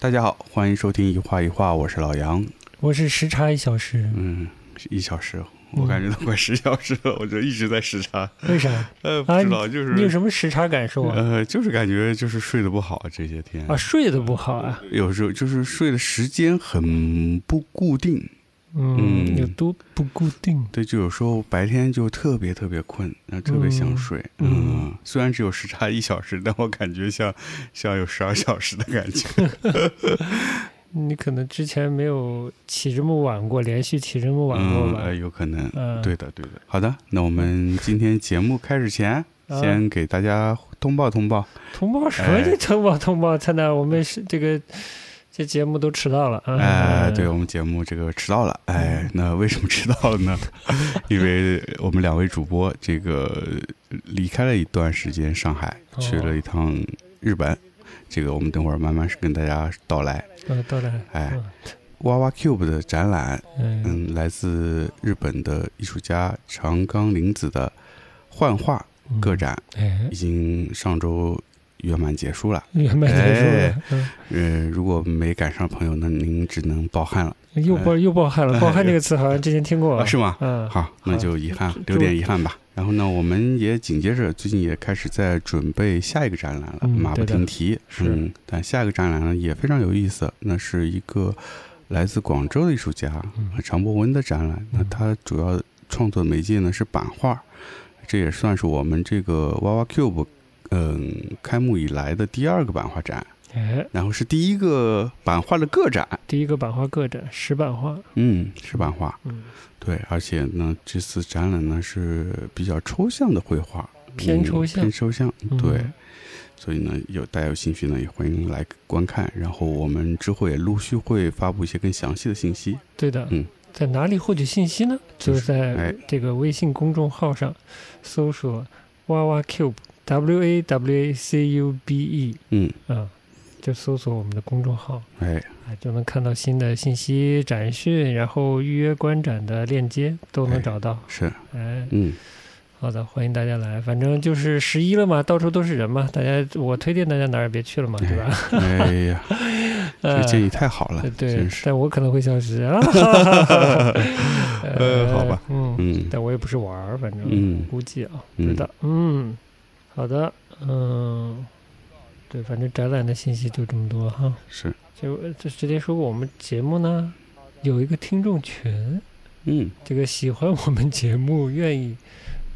大家好，欢迎收听一画一画，我是老杨。我是时差一小时，嗯，一小时，我感觉都快十小时了，我就一直在时差。为啥？呃，不啊，知道，就是你有什么时差感受啊？呃，就是感觉就是睡得不好这些天啊，睡得不好啊？有时候就是睡的时间很不固定。嗯，嗯有多不固定？对，就有时候白天就特别特别困，然后特别想睡。嗯嗯，虽然只有时差一小时，但我感觉像 像有十二小时的感觉。你可能之前没有起这么晚过，连续起这么晚过嗯，呃，有可能。嗯，对的，对的。好的，那我们今天节目开始前，啊先给大家通报通报。通报什么？通报通报，灿烂，我们是这个这节目都迟到了啊！哎，对我们节目这个迟到了，哎，那为什么迟到了呢？因为我们两位主播这个离开了一段时间上海，哦。去了一趟日本，这个我们等会儿慢慢是跟大家道来。嗯，到了，哎嗯，娃娃 Cube 的展览，嗯。嗯，来自日本的艺术家长冈玲子的幻画嗯。个，展，哎。已，经上周圆满结束了。圆满结束哎了，嗯，呃，如果没赶上朋友，那您只能抱憾了，又抱又抱憾了，抱憾这个词好像之前听过啊，是吗？嗯，好，那就遗憾，留点遗憾吧。然后呢，我们也紧接着最近也开始在准备下一个展览了，嗯马不停蹄。是嗯，但下一个展览呢也非常有意思，那是一个来自广州的艺术家嗯常博文的展览。那嗯他主要创作媒介呢是版画，这也算是我们这个娃娃 Cube 嗯开幕以来的第二个版画展，哎，然后是第一个版画的个展。第一个版画个展，石版画，嗯，石版画。嗯，对，而且呢，这次展览呢是比较抽象的绘画，嗯偏抽象偏抽象。嗯对，所以呢，有大家有兴趣呢，也欢迎来观看。然后我们之后也陆续会发布一些更详细的信息。对的，嗯，在哪里获取信息呢？就就是是在哎这个微信公众号上搜索“哇哇 Cube” W A W A C U B E，嗯，啊，就搜索我们的公众号，哎，啊，就能看到新的信息、展讯，然后预约观展的链接都能哎找到。是，哎，嗯，好的，欢迎大家来。反正就是十一了嘛，到处都是人嘛，大家我推荐大家哪儿也别去了嘛，对吧？哎呀，这建议太好了，对。但我可能会消失 啊。呃好吧，嗯，嗯但我也不是玩儿，反正嗯估计啊，不嗯知道。嗯，好的，嗯，对，反正展览的信息就这么多哈。是，就这直接说过，我们节目呢有一个听众群，嗯。这个喜欢我们节目、愿意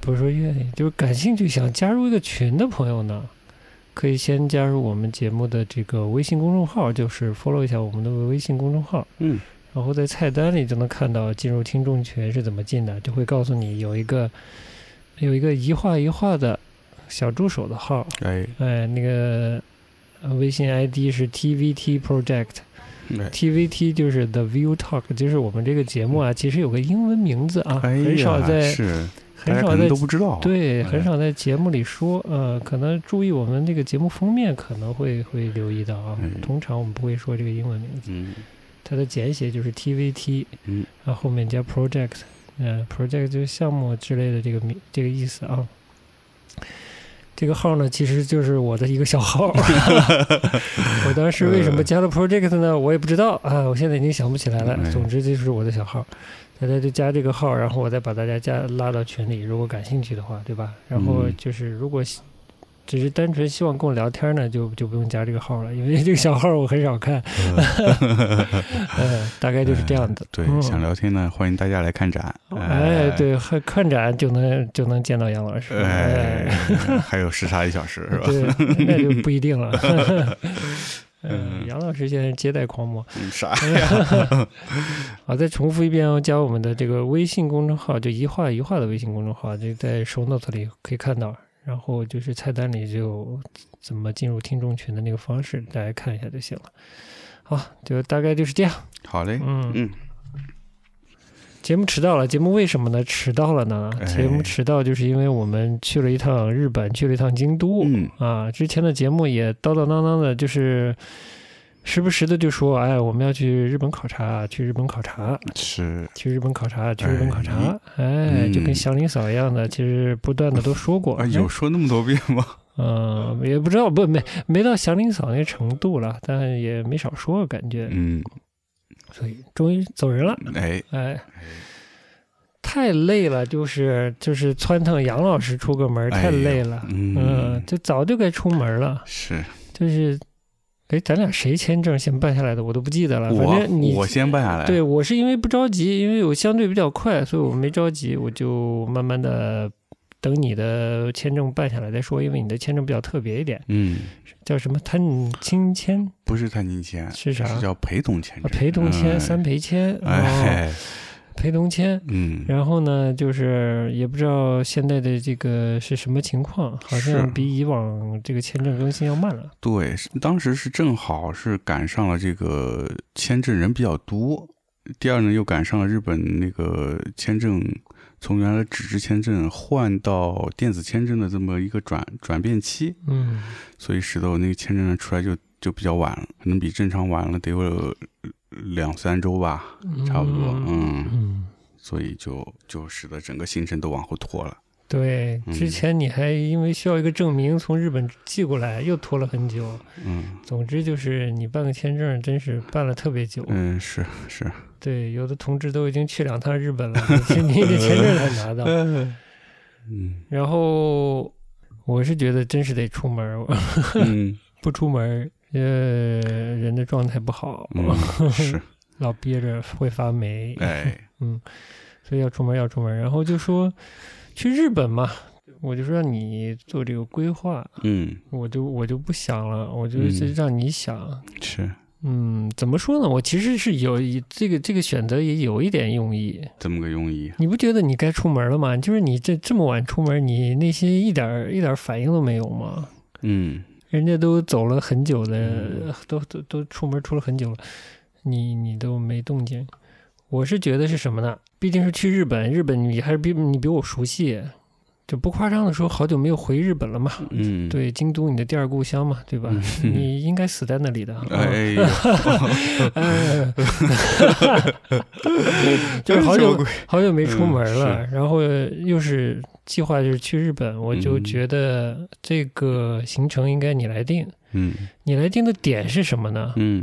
不是说愿意，就是感兴趣想加入一个群的朋友呢，可以先加入我们节目的这个微信公众号，就是 follow 一下我们的微信公众号，嗯。然后在菜单里就能看到进入听众群是怎么进的，就会告诉你有一个有一个一画一画的小助手的号，哎哎，那个呃微信 ID 是 TVT Project。哎 TVT 就是 The View Talk，就是我们这个节目啊，其实有个英文名字啊，哎很少，在是，很少在都不知道。对，哎很少在节目里说，呃，可能注意我们这个节目封面可能会会留意到啊哎，通常我们不会说这个英文名字，嗯它的简写就是 TVT，嗯然后后面加 Project，嗯、p r o j e c t 就是项目之类的这个名这个意思啊。这个号呢，其实就是我的一个小号。我当时为什么加了 Project 呢？我也不知道啊，我现在已经想不起来了哎。总之就是我的小号，大家就加这个号，然后我再把大家加拉到群里，如果感兴趣的话，对吧？然后嗯就是如果喜只是单纯希望跟我聊天呢，就就不用加这个号了，因为这个小号我很少看。嗯，大概就是这样的。对，嗯想聊天呢，欢迎大家来看展。哎，，对，看看展就能就能见到杨老师。哎，还有时差一小时是吧？对，那就不一定了。嗯嗯，杨老师现在是接待狂魔。嗯啥 呀？好，再重复一遍哦，加我们的这个微信公众号，就一画一画的微信公众号，就在 show note 里可以看到。然后就是菜单里就怎么进入听众群的那个方式，大家看一下就行了。好，就大概就是这样。好嘞，嗯，嗯，节目迟到了，节目为什么呢？迟到了呢？哎节目迟到就是因为我们去了一趟日本，去了一趟京都。嗯啊，之前的节目也叨叨囔囔的，就是时不时的就说，哎，我们要去日本考察，去日本考察，是，去日本考察，去日本考察，哎，嗯就跟祥林嫂一样的，其实不断的都说过，啊，有说那么多遍吗？嗯、也不知道，不没没到祥林嫂那程度了，但也没少说，感觉，嗯，所以终于走人了，哎，哎。太累了，就是就是窜腾杨老师出个门，太累了。嗯嗯，就早就该出门了。是就是，哎，咱俩谁签证先办下来的，我都不记得了。反我正你我先办下来，对我是因为不着急，因为我相对比较快，所以我没着急，我就慢慢的等你的签证办下来再说。因为你的签证比较特别一点，嗯，叫什么探亲签不是探亲签，是啥？是叫陪同签陪同签、嗯三陪签，哦，哎，陪同签。嗯，然后呢，就是也不知道现在的这个是什么情况，好是像比以往这个签证更新要慢了。对，当时是正好是赶上了这个签证人比较多，第二呢又赶上了日本那个签证从原来纸质签证换到电子签证的这么一个转转变期，嗯所以使得我那个签证出来就就比较晚了，可能比正常晚了得有两三周吧，差不多，嗯，嗯，所以就就使得整个行程都往后拖了，对，嗯。之前你还因为需要一个证明从日本寄过来，又拖了很久。嗯。总之就是你办个签证，真是办了特别久。嗯，是是，对，有的同志都已经去两趟日本了，你你的签证才拿到。嗯。然后我是觉得真是得出门，嗯。不出门，呃，人的状态不好，嗯，是，老憋着会发霉。哎，所以要出门要出门。然后就说去日本嘛，我就说让你做这个规划，嗯我就我就不想了，我就嗯是让你想。是。嗯，怎么说呢？我其实是有一这个这个选择也有一点用意。怎么个用意。你不觉得你该出门了吗？就是你这这么晚出门，你内心一点一点反应都没有吗？嗯人家都走了很久的，都都都出门出了很久了，你你都没动静。我是觉得是什么呢？毕竟是去日本，日本你还是比你比我熟悉，就不夸张的说，好久没有回日本了嘛。嗯，对，京都你的第二故乡嘛，对吧？嗯你应该死在那里的。啊哎 就是好久好久没出门了，嗯然后又是计划就是去日本，我就嗯觉得这个行程应该你来定。嗯你来定的点是什么呢？嗯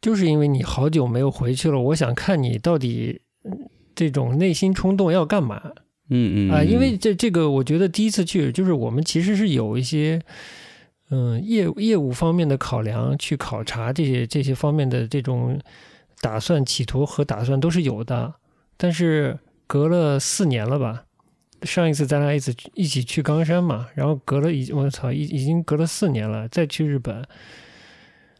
就是因为你好久没有回去了，我想看你到底嗯这种内心冲动要干嘛嗯嗯啊？因为这这个，我觉得第一次去，就是我们其实是有一些嗯业业务方面的考量，去考察这些这些方面的这种打算、企图和打算都是有的。但是隔了四年了吧？上一次咱俩一起一起去冈山嘛，然后隔了已我操，已已经隔了四年了，再去日本，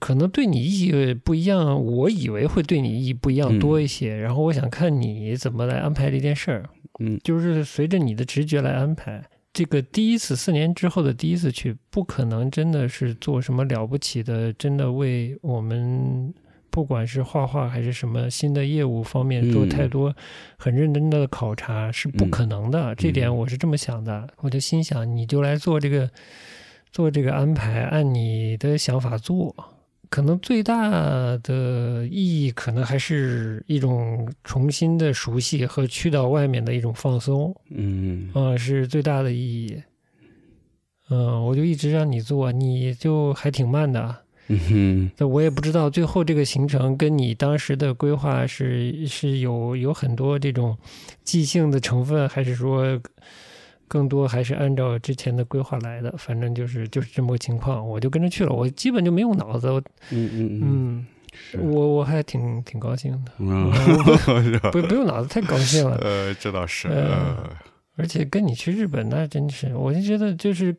可能对你意义不一样。我以为会对你意义不一样嗯多一些，然后我想看你怎么来安排这件事儿。嗯就是随着你的直觉来安排。这个第一次四年之后的第一次去，不可能真的是做什么了不起的，真的为我们不管是画画还是什么新的业务方面做嗯太多很认真的考察是不可能的。这点我是这么想的，我就心想你就来做这个做这个安排，按你的想法做。可能最大的意义，可能还是一种重新的熟悉和去到外面的一种放松，嗯啊、是最大的意义。嗯，我就一直让你做，你就还挺慢的。嗯哼那我也不知道最后这个行程跟你当时的规划是是有有很多这种即兴的成分，还是说更多还是按照之前的规划来的？反正就是就是这么个情况，我就跟着去了，我基本就没用脑子。我嗯嗯嗯嗯，我我还挺挺高兴的，嗯？不不用脑子太高兴了。呃，这倒是，呃呃而且跟你去日本，那真是，我就觉得就是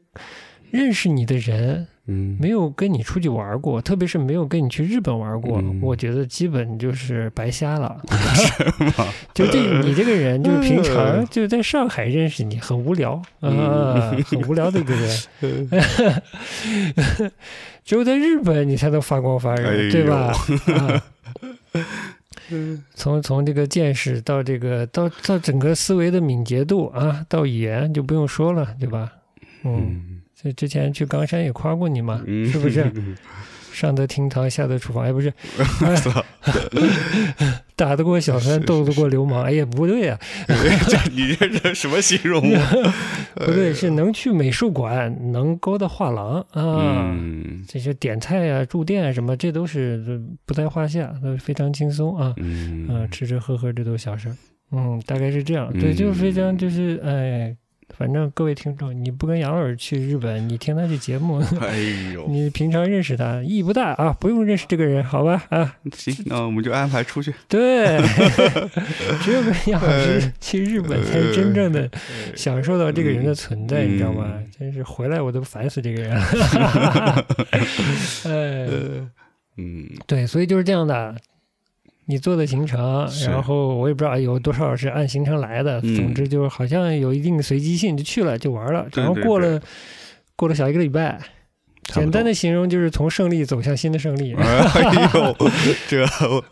认识你的人嗯。没有跟你出去玩过，特别是没有跟你去日本玩过，嗯。我觉得基本就是白瞎了。就这你这个人，就是平常嗯。就在上海认识你，很无聊。啊，嗯很无聊的一个人。只有在日本你才能发光发热，哎对吧？啊。从从这个见识到这个到到整个思维的敏捷度啊，到语言就不用说了，对吧？嗯，嗯这之前去冈山也夸过你嘛，嗯是不是？上得厅堂，下得厨房，哎，不是，打得过小三，斗得过流氓，哎呀，不对 呀，这你这是什么形容啊？不对，是能去美术馆，能勾搭画廊啊，嗯这些点菜啊、住店啊什么，这都是不在话下，都非常轻松啊。嗯嗯，吃吃喝喝这都是小事儿，嗯，大概是这样，对，就是非常就是哎，反正各位听众，你不跟杨老师去日本，你听他这节目，哎呦，你平常认识他意义不大啊，不用认识这个人，好吧啊，行，那我们就安排出去。对，只有跟杨老师去日本，才是真正的享受到这个人的存在，你知道吗？真是回来我都烦死这个人了，哎，嗯对，所以就是这样的。你做的行程，然后我也不知道有多少是按行程来的，嗯。总之就是好像有一定随机性，就去了就玩了，对然后过了过了小一个礼拜，简单的形容就是从胜利走向新的胜利，哎呦，这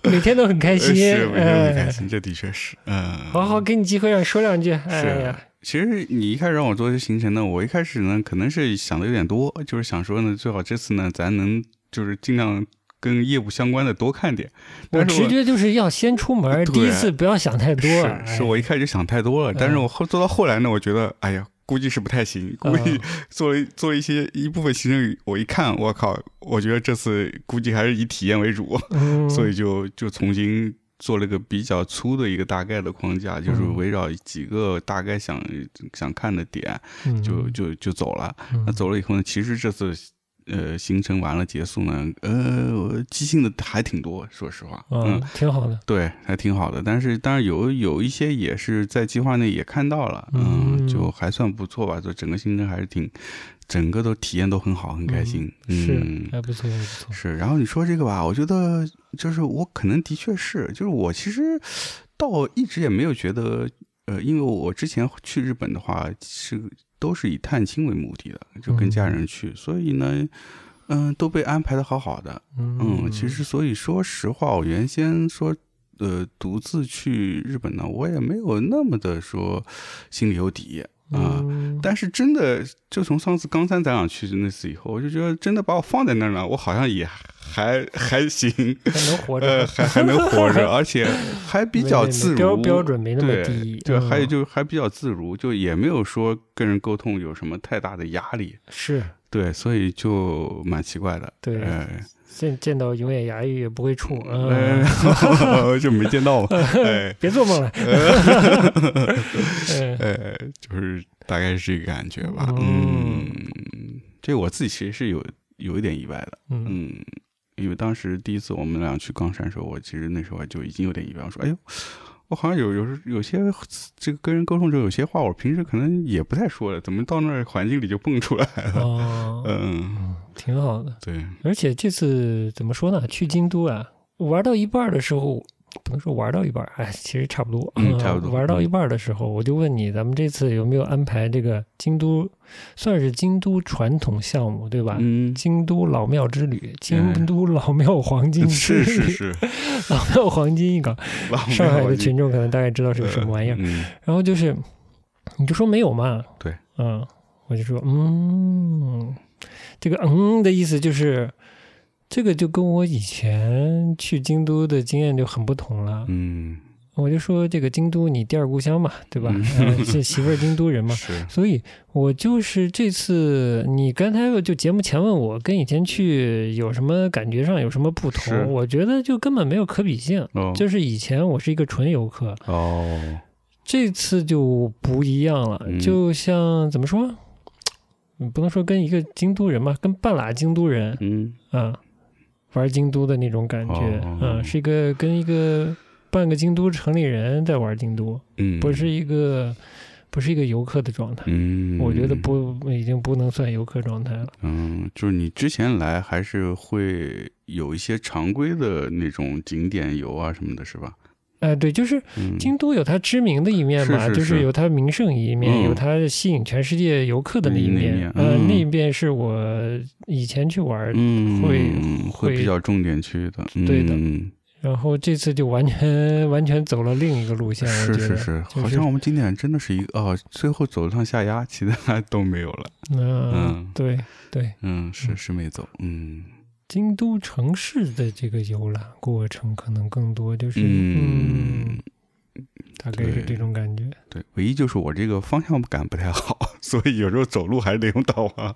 每天都很开心，是每天开心，这的确是，嗯，好好给你机会让你说两句，哎呀，其实你一开始让我做这行程呢，我一开始呢可能是想的有点多，就是想说呢，最好这次呢咱能就是尽量跟业务相关的多看点。我但是直觉就是要先出门，第一次不要想太多，是我一开始想太多了，但是我后做到后来呢，我觉得哎呀。估计是不太行，估计嗯做 了做了一些一部分行程，我一看，我靠，我觉得这次估计还是以体验为主，嗯，所以就就重新做了个比较粗的一个大概的框架，就是嗯围绕几个大概想想看的点，嗯就就就走了。嗯那走了以后呢，其实这次呃行程完了结束呢，呃，我即兴的还挺多，说实话，嗯，挺好的，对，还挺好的。但是当然有有一些也是在计划内也看到了，嗯嗯，就还算不错吧。就整个行程还是挺，整个都体验都很好，很开心。嗯，是还不错，还不错，是，然后你说这个吧，我觉得就是我可能的确是，就是我其实倒一直也没有觉得，呃，因为我之前去日本的话是都是以探亲为目的的，就跟家人去，所以呢，嗯、都被安排的好好的，嗯，其实所以说实话，我原先说。呃，独自去日本呢，我也没有那么的说心里有底啊、嗯。但是真的，就从上次冈山咱俩去那次以后，我就觉得真的把我放在那儿呢，我好像也还还行，还能活着，呃，还还能活着，而且还比较自如，标标准没那么对低，对，嗯还有就还比较自如，就也没有说跟人沟通有什么太大的压力，是。对，所以就蛮奇怪的，对。哎见见到永远牙医也不会处，哎嗯，就没见到嘛，哎。别做梦了，呃 哎，就是大概是这个感觉吧，嗯嗯，这我自己其实是有有一点意外的。嗯。嗯，因为当时第一次我们俩去冈山的时候，我其实那时候就已经有点意外，我说：“哎呦，我好像有有时有些这个跟人沟通中有些话，我平时可能也不太说的，怎么到那儿环境里就蹦出来了？”哦，嗯，挺好的。对，而且这次怎么说呢？去京都啊，玩到一半的时候，不能说玩到一半，哎，其实差不多，嗯 差不多。玩到一半的时候，我就问你，咱们这次有没有安排这个京都，算是京都传统项目，对吧？嗯，京都老庙之旅，京都老庙黄金之旅，是是是，老庙黄金一个。上海的群众可能大概知道是个什么玩意儿。嗯，然后就是，你就说没有嘛？对，嗯，我就说，嗯，这个嗯的意思就是，这个就跟我以前去京都的经验就很不同了。嗯，我就说这个京都你第二故乡嘛，对吧？是媳妇儿京都人嘛。所以，我就是这次你刚才就节目前问我跟以前去有什么感觉上有什么不同，我觉得就根本没有可比性。哦，就是以前我是一个纯游客，哦，这次就不一样了，嗯就像怎么说，你不能说跟一个京都人嘛，跟半拉京都人嗯，啊，玩京都的那种感觉，哦嗯，是一个跟一个半个京都城里人在玩京都，嗯，不是一个不是一个游客的状态。嗯，我觉得不，已经不能算游客状态了。嗯，就是你之前来还是会有一些常规的那种景点游啊什么的，是吧？哎，对，就是嗯，京都有它知名的一面嘛，是是就是是有它名胜一面，嗯有它吸引全世界游客的那一面。面呃，嗯那一面是我以前去玩，嗯，会会会比较重点去的，对的嗯然后这次就完全完全走了另一个路线。是是是，就是好像我们今年真的是一个哦，最后走了趟下压，其他 都没有了。嗯嗯，对对，嗯，是是没走，嗯京都城市的这个游览过程可能更多，就是嗯，大概是这种感觉。对，唯一就是我这个方向感不太好，所以有时候走路还是得用导航。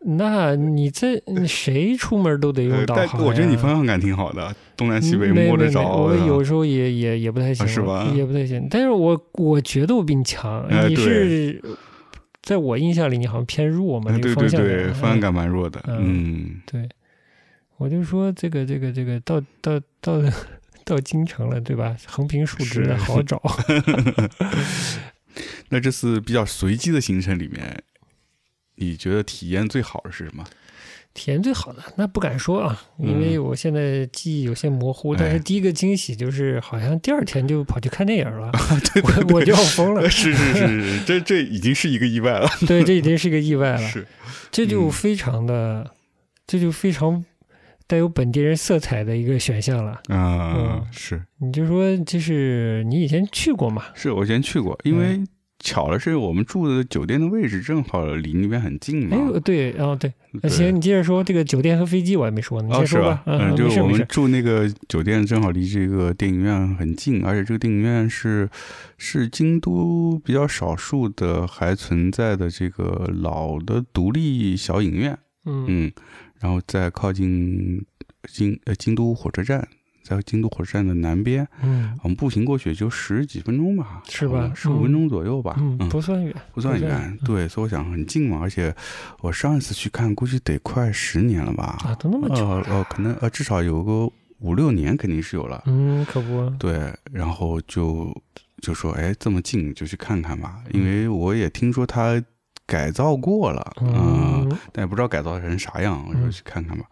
那你在谁出门都得用呃导航我觉得你方向感挺好的，东南西北没摸得着的。我有时候也也也不太行，啊是吧也不太行。但是我我觉得我比你强，你是在我印象里你好像偏弱嘛，哎对对那个方向对，感方向嗯感蛮弱的。嗯嗯，对，我就说这个这个这个到到到到京城了，对吧？横平竖直的好找。那这次比较随机的行程里面，你觉得体验最好的是什么？体验最好的那不敢说啊，因为我现在记忆有些模糊。但是第一个惊喜就是，好像第二天就跑去看电影了，对对我我就要疯了。是是是是，这这已经是一个意外了。对，这已经是个意外了。是，这就嗯非常的，这就非常带有本地人色彩的一个选项了。啊嗯，是你就说，就是你以前去过嘛？是，我以前去过，因嗯为巧的是我们住的酒店的位置正好离那边很近嘛哎。对，哦对，那行，你接着说这个酒店和飞机我还没说呢，你哦，先说是吧？嗯，就是我们。住那个酒店正好离这个电影院很近，而且这个电影院是是京都比较少数的还存在的这个老的独立小影院。嗯嗯，然后在靠近京呃京都火车站，在京都火车站的南边，嗯。我们步行过去也就十几分钟吧，是吧十五分钟左右吧，嗯，嗯，不算远，不算远，对，所以我想很近嘛，而且我上一次去看，估计得快十年了吧，啊，都那么久了。呃呃，可能呃至少有个五六年肯定是有了，嗯，可不，对，然后就就说，哎，这么近就去看看吧，因为我也听说它改造过了，嗯，嗯，但也不知道改造成啥样，我说嗯。去看看吧。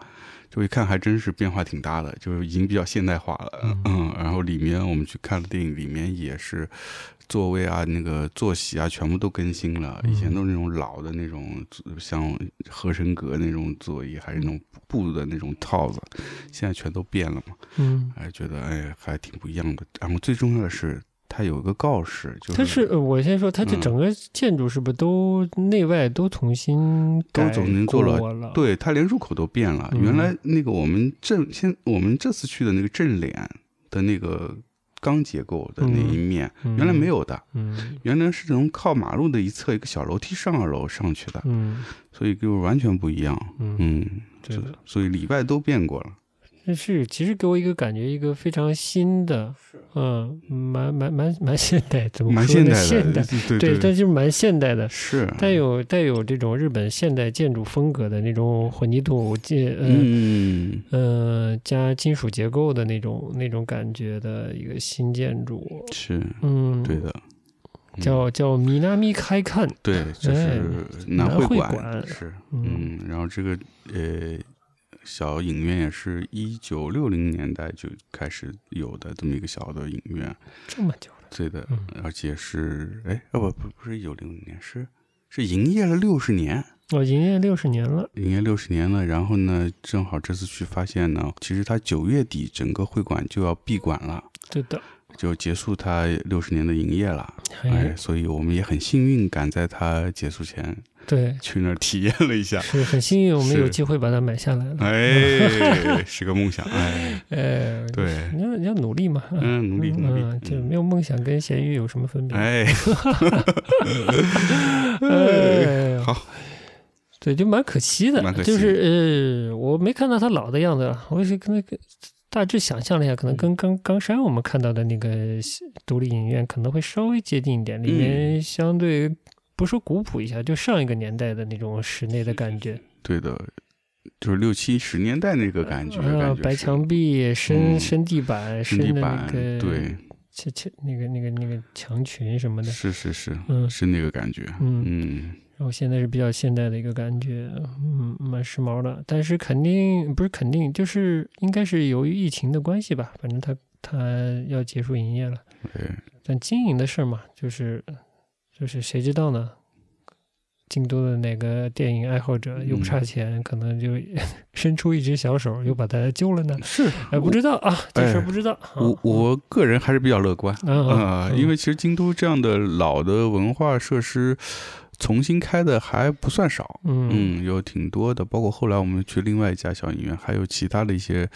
就一看还真是变化挺大的，就是已经比较现代化了。嗯嗯，然后里面我们去看了电影，里面也是座位啊、那个坐席啊，全部都更新了。嗯以前都是那种老的那种，像合成阁那种座椅，还是那种布的那种套子，现在全都变了嘛。嗯，还，觉得哎还挺不一样的。然后最重要的是，它有一个告示，就是它是呃我先说，它这嗯。整个建筑是不是都内外都重新都改重新做了？对，它连入口都变了。嗯。原来那个我们正先我们这次去的那个正脸的那个钢结构的那一面，原来没有的，嗯。原来是从靠马路的一侧一个小楼梯上二楼上去的，嗯。所以就完全不一样。嗯，嗯，所以里外都变过了。这是其实给我一个感觉，一个非常新的，嗯，蛮蛮蛮蛮现代，怎么说呢？蛮现代的，现代，对对，但是蛮现代的，是。带有带有这种日本现代建筑风格的那种混凝土建，嗯嗯，呃，加金属结构的那种那种感觉的一个新建筑，是。嗯，对的。嗯。叫叫米纳米开看，对，就哎是南会馆馆是，嗯。嗯，然后这个呃小影院也是一九六零年代就开始有的这么一个小的影院，这么久了，对的，嗯。而且是哎哦不不不是一九六零年是是营业了六十年，哦营业六十年了，营业六十年了，然后呢，正好这次去发现呢，其实它九月底整个会馆就要闭馆了。对的，就结束它六十年的营业了，哎，哎，所以我们也很幸运，赶在它结束前对，去那儿体验了一下，是很幸运，我们是。有机会把它买下来了，哎，是个梦想，哎，哎，对，你要你要努力嘛，嗯，努力努力，嗯，就嗯。没有梦想跟咸鱼有什么分别？哎，哎，好，对，就蛮可惜的，就是呃，我没看到他老的样子啊，我是跟那个大致想象了一下，可能嗯。跟冈冈山我们看到的那个独立影院可能会稍微接近一点，里面相对不说古朴一下，就上一个年代的那种室内的感觉，对的，就是六七十年代那个感觉，啊感，觉白墙壁、深嗯深地板、深的那深地板，个对，墙墙那个那个那个墙裙什么的，是是是，嗯是那个感觉，嗯。嗯，然后现在是比较现代的一个感觉，嗯，蛮时髦的。但是肯定不是肯定，就是应该是由于疫情的关系吧，反正它它要结束营业了。对，但经营的事儿嘛，就是就是谁知道呢？京都的哪个电影爱好者又不差钱，可能就 伸出一只小手，又把它救了呢？是，哎，不知道啊，这事不知道。我我个人还是比较乐观，嗯因为其实京都这样的老的文化设施，重新开的还不算少，嗯嗯，有挺多的，包括后来我们去另外一家小影院，还有其他的一些，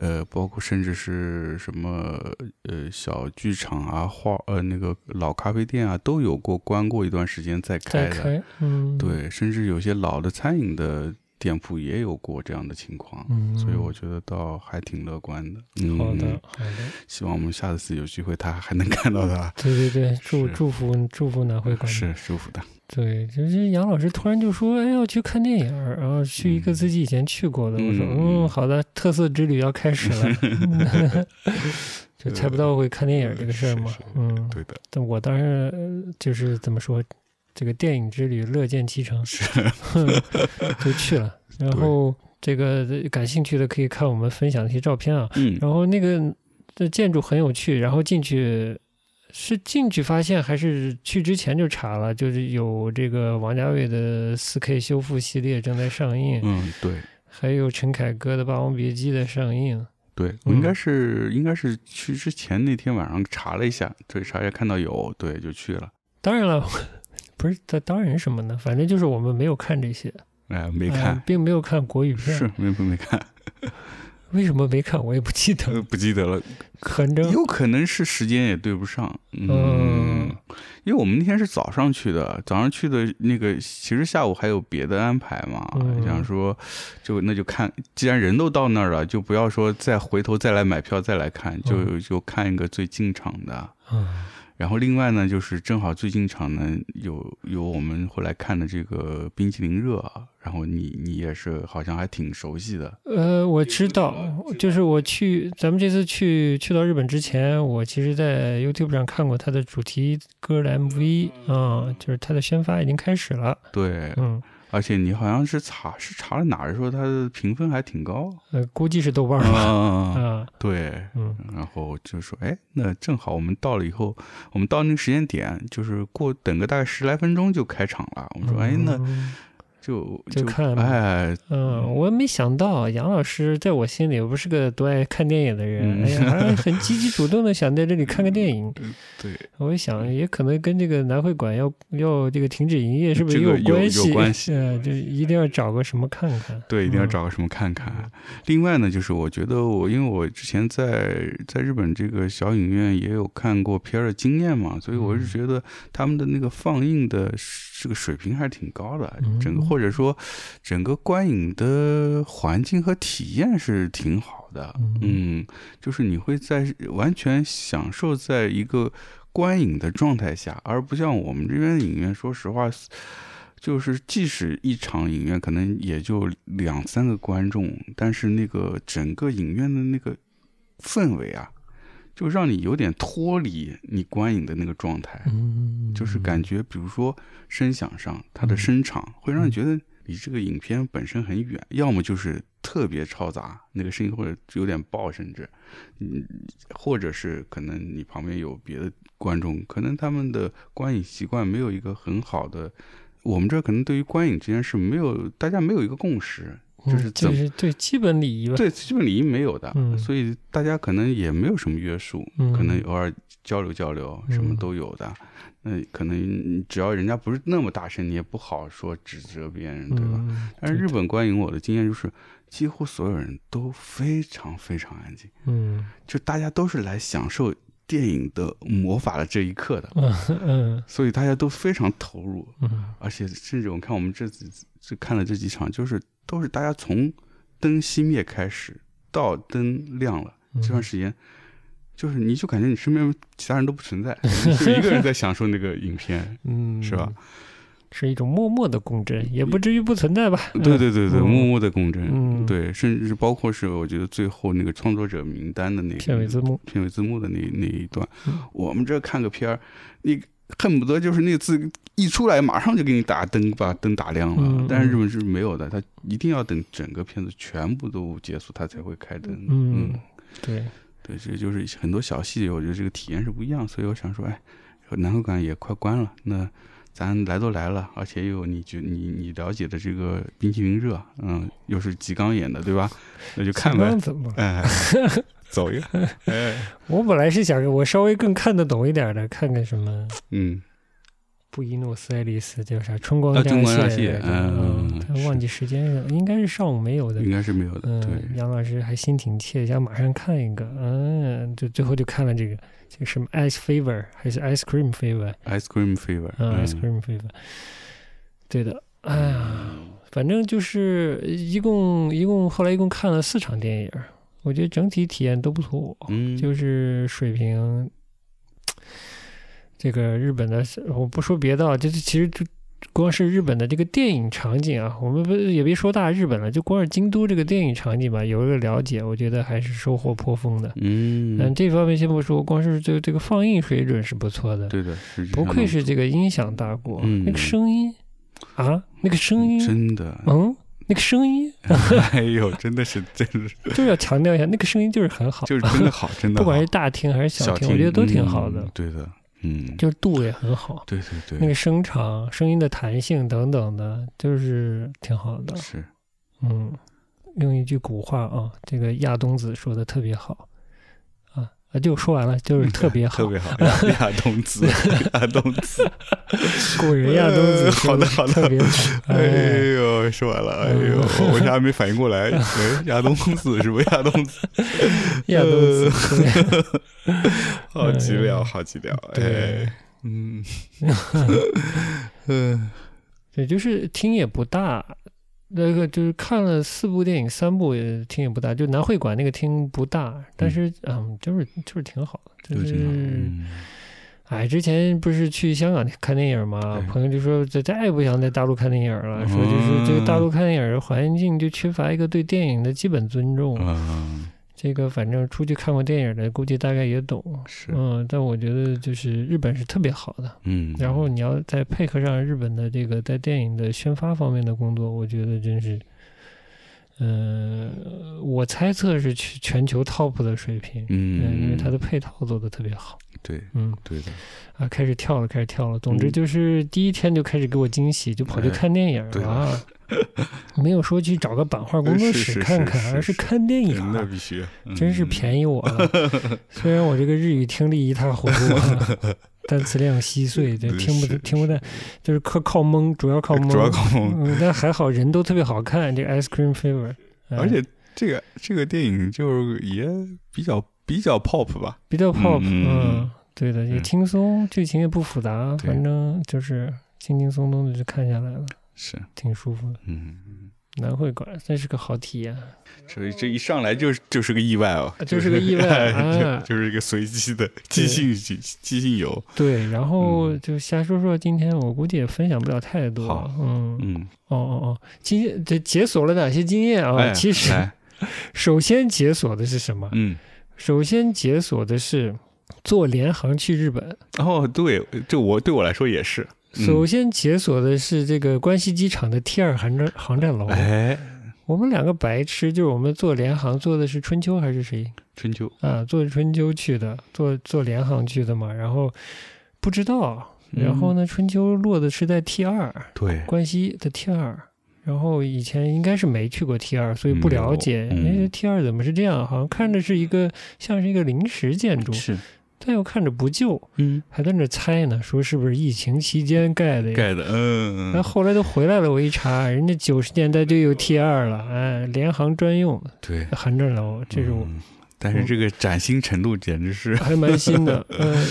呃，包括甚至是什么呃小剧场啊、画呃那个老咖啡店啊，都有过关过一段时间再开的。开，嗯，，对，甚至有些老的餐饮的店铺也有过这样的情况，嗯，所以我觉得倒还挺乐观的。嗯，好的，好的，希望我们下次有机会，他还能看到他。对对对，祝祝福祝福南汇馆，是祝福的，对，就是杨老师突然就说，哎，要去看电影，然后去一个自己以前去过的。我说，嗯嗯，好的，特色之旅要开始了。就猜不到会看电影这个事儿嘛嗯，对的，但我当然呃就是怎么说，这个电影之旅乐见其成，就去了。然后这个感兴趣的可以看我们分享的一些照片啊。嗯，然后那个这建筑很有趣，然后进去是进去发现还是去之前就查了，就是有这个王家卫的四 K 修复系列正在上映，嗯，对。还有陈凯歌的《霸王别姬》的上映。对我应该嗯是、应该是去之前那天晚上查了一下，对，查一下看到有，对，就去了。当然了，不是当当然什么呢？反正就是我们没有看这些，哎，没呃看，并没有看国语片。是没没看，为什么没看？我也不记得。不记得了，反正有可能是时间也对不上，嗯，嗯。因为我们那天是早上去的，早上去的那个，其实下午还有别的安排嘛，嗯。想说就那就看，既然人都到那儿了，就不要说再回头再来买票再来看，就、嗯。就看一个最进场的。嗯然后另外呢，就是正好最近场呢有有我们后来看的这个冰淇淋热啊，然后你你也是好像还挺熟悉的，呃，我知道，就是我去咱们这次去去到日本之前，我其实在 YouTube 上看过他的主题歌的 MV 啊、就是他的宣发已经开始了。对，嗯，而且你好像是查是查了哪儿说它的评分还挺高，呃，估计是豆瓣儿吧。啊，啊，对，嗯然后就说，哎，那正好我们到了以后，我们到那个时间点，就是过等个大概十来分钟就开场了。我们说，哎，那嗯就就看哎，嗯，我没想到杨老师在我心里又不是个多爱看电影的人，嗯哎呀，还很积极主动的想在这里看个电影。对，我一想，也可能跟这个南会馆要要这个停止营业是不是也这个有关系？有关系 呃，就一定要找个什么看看。对，一定要嗯找个什么看看。另外呢，就是我觉得我因为我之前在在日本这个小影院也有看过片儿的经验嘛，所以我是嗯觉得他们的那个放映的这个水平还是挺高的，整个嗯或者说整个观影的环境和体验是挺好的。嗯嗯，就是你会在完全享受在一个观影的状态下，而不像我们这边的影院，说实话。就是即使一场影院可能也就两三个观众，但是那个整个影院的那个氛围啊，就让你有点脱离你观影的那个状态，嗯，就是感觉，比如说声响上，它的声场会让你觉得离这个影片本身很远，要么就是特别嘈杂，那个声音或者有点爆，甚至，嗯，或者是可能你旁边有别的观众，可能他们的观影习惯没有一个很好的。我们这可能对于观影这件事没有，大家没有一个共识，嗯就是怎么就是对基本礼仪吧。对基本礼仪没有的，嗯所以大家可能也没有什么约束，嗯可能偶尔交流交流，什么嗯都有的。那可能只要人家不是那么大声，你也不好说指责别人，对吧？嗯，但是日本观影，我的经验就是，几乎所有人都非常非常安静，嗯就大家都是来享受电影的魔法的这一刻的，嗯嗯所以大家都非常投入。嗯而且甚至我看我们这次这看了这几场，就是都是大家从灯熄灭开始到灯亮了嗯。这段时间，就是你就感觉你身边其他人都不存在，你就一个人在享受那个影片，嗯，是吧？是一种默默的共振，也不至于不存在吧？对对对对，嗯。默默的共振，嗯。对，甚至包括是我觉得最后那个创作者名单的那个片尾字幕，片尾字幕的那那一段，嗯。我们这看个片儿，你恨不得就是那个字一出来，马上就给你打灯，把灯打亮了。嗯但是日本是没有的，他一定要等整个片子全部都结束，他才会开灯。嗯，对，对，这就是很多小细节，我觉得这个体验是不一样。所以我想说，哎，南后馆也快关了，那咱来都来了，而且又有你觉你你了解的这个冰淇淋热，嗯，又是吉冈演的，对吧？那就看呗刚。怎么？哎，走一个，哎，我本来是想我稍微更看得懂一点的，看看什么嗯布宜诺斯艾利斯叫啥？春光啊春光乍乍泄嗯嗯，他忘记时间了，应该是上午没有的应。该是没有的。嗯，对，杨老师还心挺切，想马上看一个，嗯，就最后就看了这个，这个什么 Ice Fever 还是 Ice Cream Fever？Ice Cream Fever，嗯，Ice Cream Fever，对的，哎呀，反正就是一共一共后来一共看了四场电影，我觉得整体体验都不错，嗯，就是水平。这个日本的，我不说别的啊，就是其实就光是日本的这个电影场景啊，我们不也别说大日本了，就光是京都这个电影场景吧，有一个了解，我觉得还是收获颇丰的。嗯，嗯，这方面先不说，光是这个这个放映水准是不错的，对的，不愧是这个音响大国，嗯。那个声音啊，那个声音，真的，嗯，那个声音。哎呦，真的是，真的是，就是要强调一下，那个声音就是很好，就是真的好，真的好，不管是大厅还是小厅，我觉得都挺好的。嗯，对的，嗯，就是度也很好。对对对，那个声场、声音的弹性等等的，就是挺好的。是，嗯，用一句古话啊，这个亚东子说的特别好就说完了，就是特别好，特别好，亚 亚东子，亚东子，古人亚东子呃好的好的特别好。哎哎，呦，说完了，哎呦，我现在还没反应过来，哎，亚东子是不是亚东子？亚东子，对好极了，好极了，对哎，嗯，嗯，对，就是厅也不大。那个就是看了四部电影，三部也厅也不大，就南会馆那个厅不大，但是嗯，就是就是挺好的，就就是哎，之前不是去香港看电影嘛，朋友就说这再也不想在大陆看电影了，说就是这个大陆看电影的环境就缺乏一个对电影的基本尊重。嗯，这个反正出去看过电影的，估计大概也懂。是，嗯，但我觉得就是日本是特别好的，嗯，然后你要再配合上日本的这个在电影的宣发方面的工作，我觉得真是，嗯、我猜测是全全球 top 的水平。嗯，因为它的配套做的特别好。对嗯对的，啊，开始跳了，开始跳了。总之嗯就是第一天就开始给我惊喜，就跑去哎看电影对了啊。没有说去找个版画工作室看看，而是是是是看电影那啊。必须，真是，便宜我了。虽然我这个日语听力一塌糊涂啊，单词量稀碎，这嗯听不听不太，就是靠靠蒙，主要靠蒙。主要靠蒙嗯，但还好人都特别好看，这个 Ice Cream Fever，哎而且这个这个电影就是也比较比较 pop 吧，比较 pop，嗯嗯，对的，也嗯轻松，剧情也不复杂，反正就是轻轻松松的就看下来了，是，挺舒服的。嗯，南会馆真是个好体验，这这一上来就是就是个意外哦，啊就是个意外 啊。就就是一个随机的即兴即即兴游，对，然后嗯。就瞎说说，今天我估计也分享不了太多。好，嗯，嗯，哦哦哦，今天这解锁了哪些经验啊？哎其实首先解锁的是什么？嗯，首先解锁的是坐联航去日本。哦，对，这我对我来说也是，嗯首先解锁的是这个关西机场的 T 二航站航站楼。哎，我们两个白痴，就是我们坐联航坐的是春秋还是谁春秋，啊？坐春秋去的，坐坐联航去的嘛。然后不知道，然后呢，春秋落的是在 T 二，对，关西的 T 二。然后以前应该是没去过 T 二，所以不了解。哎，T 二怎么是这样？好像看着是一个像是一个临时建筑，是，但又看着不旧，嗯，还在那猜呢，说是不是疫情期间盖的呀？盖的，嗯，然后后来都回来了，我一查，人家九十年代就有 T 二了，哎，联航专用对，航站楼，这是我、嗯但是这个崭新程度简直是，还蛮新的，呃，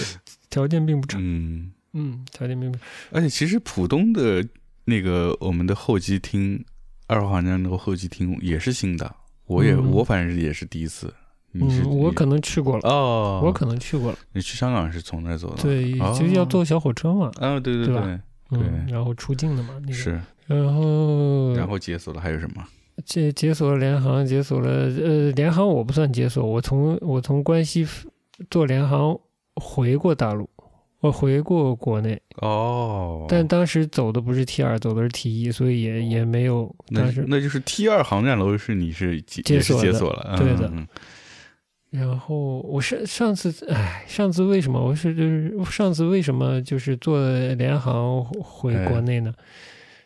条件并不差，嗯，嗯，条件并不差，而且其实浦东的那个我们的候机厅，二号航站楼候机厅也是新的，我也、嗯。我反正也是第一次。嗯，我可能去过了，哦，我可能去过了，你去香港是从那儿走的？对，哦就是要坐小火车嘛，啊，对对对对，嗯，然后出境的嘛，那个，是，然后然后解锁了还有什么？解解锁了联航，解锁了呃联航我不算解锁，我从我从关西坐联航回过大陆，我回过国内，哦，但当时走的不是 T 二，走的是 T 一，所以也也没有那当时。那就是 T 二航站楼是你是解解锁解锁了，对的嗯然后我上上次，哎，上次为什么我是就是上次为什么就是坐联航回哎国内呢？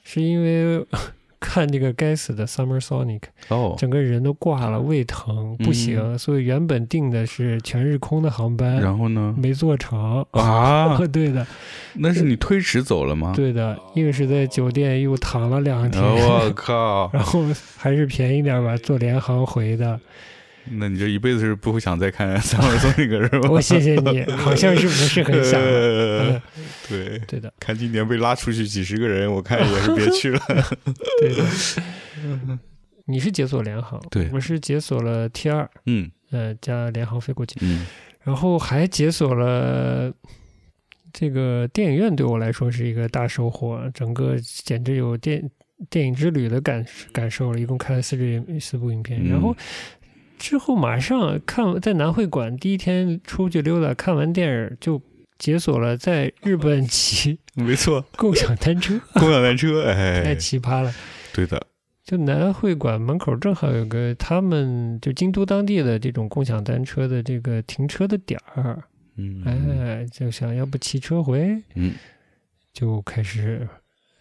是因为 看这个该死的 Summer Sonic，哦，整个人都挂了，胃疼不行，所以原本定的是全日空的航班，然后呢？没坐成啊，对的，那是你推迟走了吗？对的，一个是在酒店又躺了两天，我靠，然后还是便宜点吧，坐联航回的。那你这一辈子是不会想再看 三毛松那个是吧？我谢谢你，好像是不是很想？对。对的，看今年被拉出去几十个人，我看也是别去了。对的，你是解锁联航，对，我是解锁了 T 二，嗯，呃，加联航飞过去，嗯，然后还解锁了这个电影院，对我来说是一个大收获，整个简直有电电影之旅的感感受了，一共看了四支四部影片，然后。之后马上看在南会馆第一天出去溜达，看完电影就解锁了在日本骑，没错，共享单车，共享单车，哎，太奇葩了。对的，就南会馆门口正好有个他们就京都当地的这种共享单车的这个停车的点儿，嗯，哎，就想要不骑车回，嗯，就开始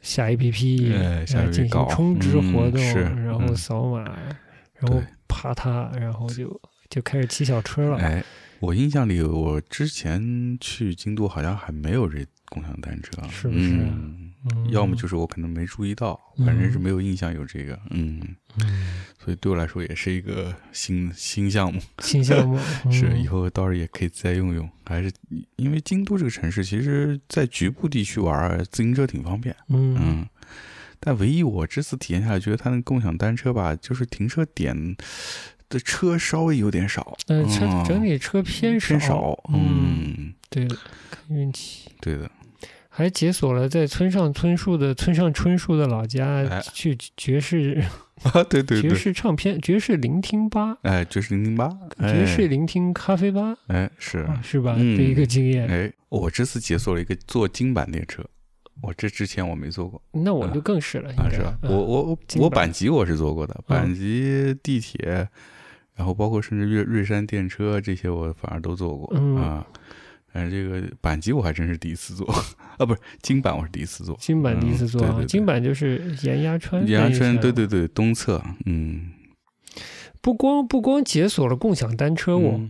下 A P P，哎，进行充值活动，然后扫码，然后。怕它，然后就就开始骑小车了。哎，我印象里，我之前去京都好像还没有这共享单车，是不是？嗯，要么就是我可能没注意到，反正是没有印象有这个。嗯嗯，所以对我来说也是一个新新项目。新项目 是以后到时候也可以再用用。还是因为京都这个城市，其实在局部地区玩自行车挺方便。嗯嗯。但唯一我这次体验下来，觉得它那共享单车吧，就是停车点的车稍微有点少，嗯，车整体车偏偏少，嗯，对的，看运气，对的，还解锁了在村上春树的村上春树的老家去爵士 啊，对对，爵士唱片爵士聆听吧，哎，爵士聆听吧，爵士聆听咖啡吧，哎，是是吧？的一个经验，哎，我这次解锁了一个坐京阪列车。我这之前我没做过，那我就更是了，啊，是吧？我我我板级我是坐过的，板级地铁，然后包括甚至瑞瑞山电车这些我反而都坐过啊。但是这个阪急我还真是第一次坐 啊，不是金板我是第一次坐，金板第一次坐，金板就是岩鸭川，岩鸭川，对对对，东侧，嗯。不光不光解锁了共享单车，我。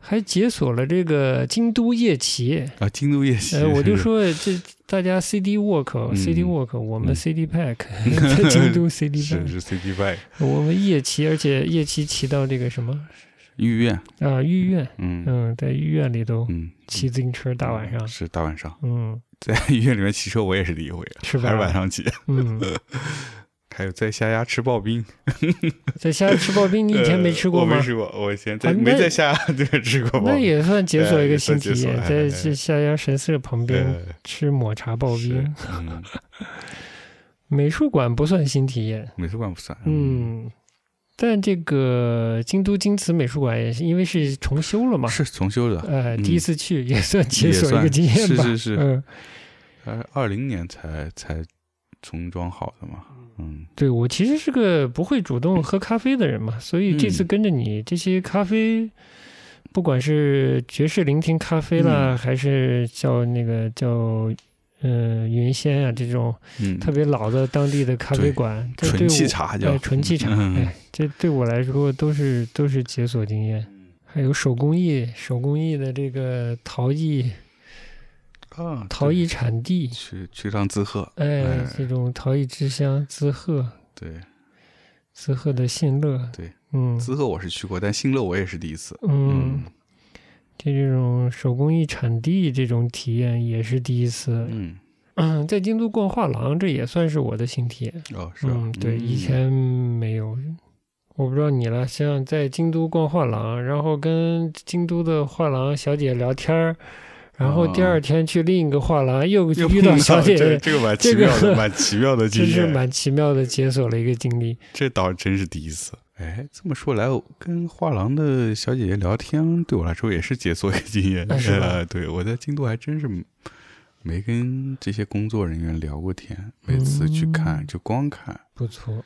还解锁了这个京都夜骑。啊！京都夜骑，呃，我就说 这大家 CD Walk，CD Walk，我们 CD Pack，京都 CD Pack 是 CD Pack，我们夜骑，而且夜骑骑到这个什么？御苑。啊，御苑，嗯。嗯，在御苑里头骑自行车，大晚上。是大晚上，嗯，在御苑里面骑车我也是第一回，是吧？还是晚上骑，嗯。还有在下鸭吃刨冰，在下鸭吃刨冰，你以前没吃过吗？我没吃过，我以前在没在下鸭这个吃过。那也算解锁一个新体验，在这下鸭神社旁边吃抹茶刨冰。美术馆不算新体验，美术馆不算。嗯，但这个京都京瓷美术馆也是因为是重修了嘛，是重修的。呃，第一次去也算解锁一个经验吧。是是是，嗯，呃，二零年才才重装好的嘛。嗯，对我其实是个不会主动喝咖啡的人嘛，所以这次跟着你这些咖啡，不管是爵士聆听咖啡啦，还是叫那个叫嗯云仙啊这种特别老的当地的咖啡馆，纯沏茶叫纯气茶，哎，这对我来说都是都是解锁经验。还有手工艺，手工艺的这个陶艺。啊，陶艺产地。去去趟滋贺，哎，这种陶艺之乡滋贺，对，滋贺的信乐，对，嗯，滋贺我是去过，但信乐我也是第一次，嗯，这这种手工艺产地这种体验也是第一次，嗯。嗯，在京都逛画廊，这也算是我的新体验，哦，是嗯？对，以前没有，我不知道你了，像在京都逛画廊，然后跟京都的画廊小姐聊天儿。然后第二天去另一个画廊，又遇到小姐姐，这个蛮奇妙的，蛮奇妙的经历，真是蛮奇妙的解锁了一个经历。这倒真是第一次。哎，这么说来，跟画廊的小姐姐聊天，对我来说也是解锁一个经验。是吧？对，我在京都还真是没跟这些工作人员聊过天，每次去看就光看，不错。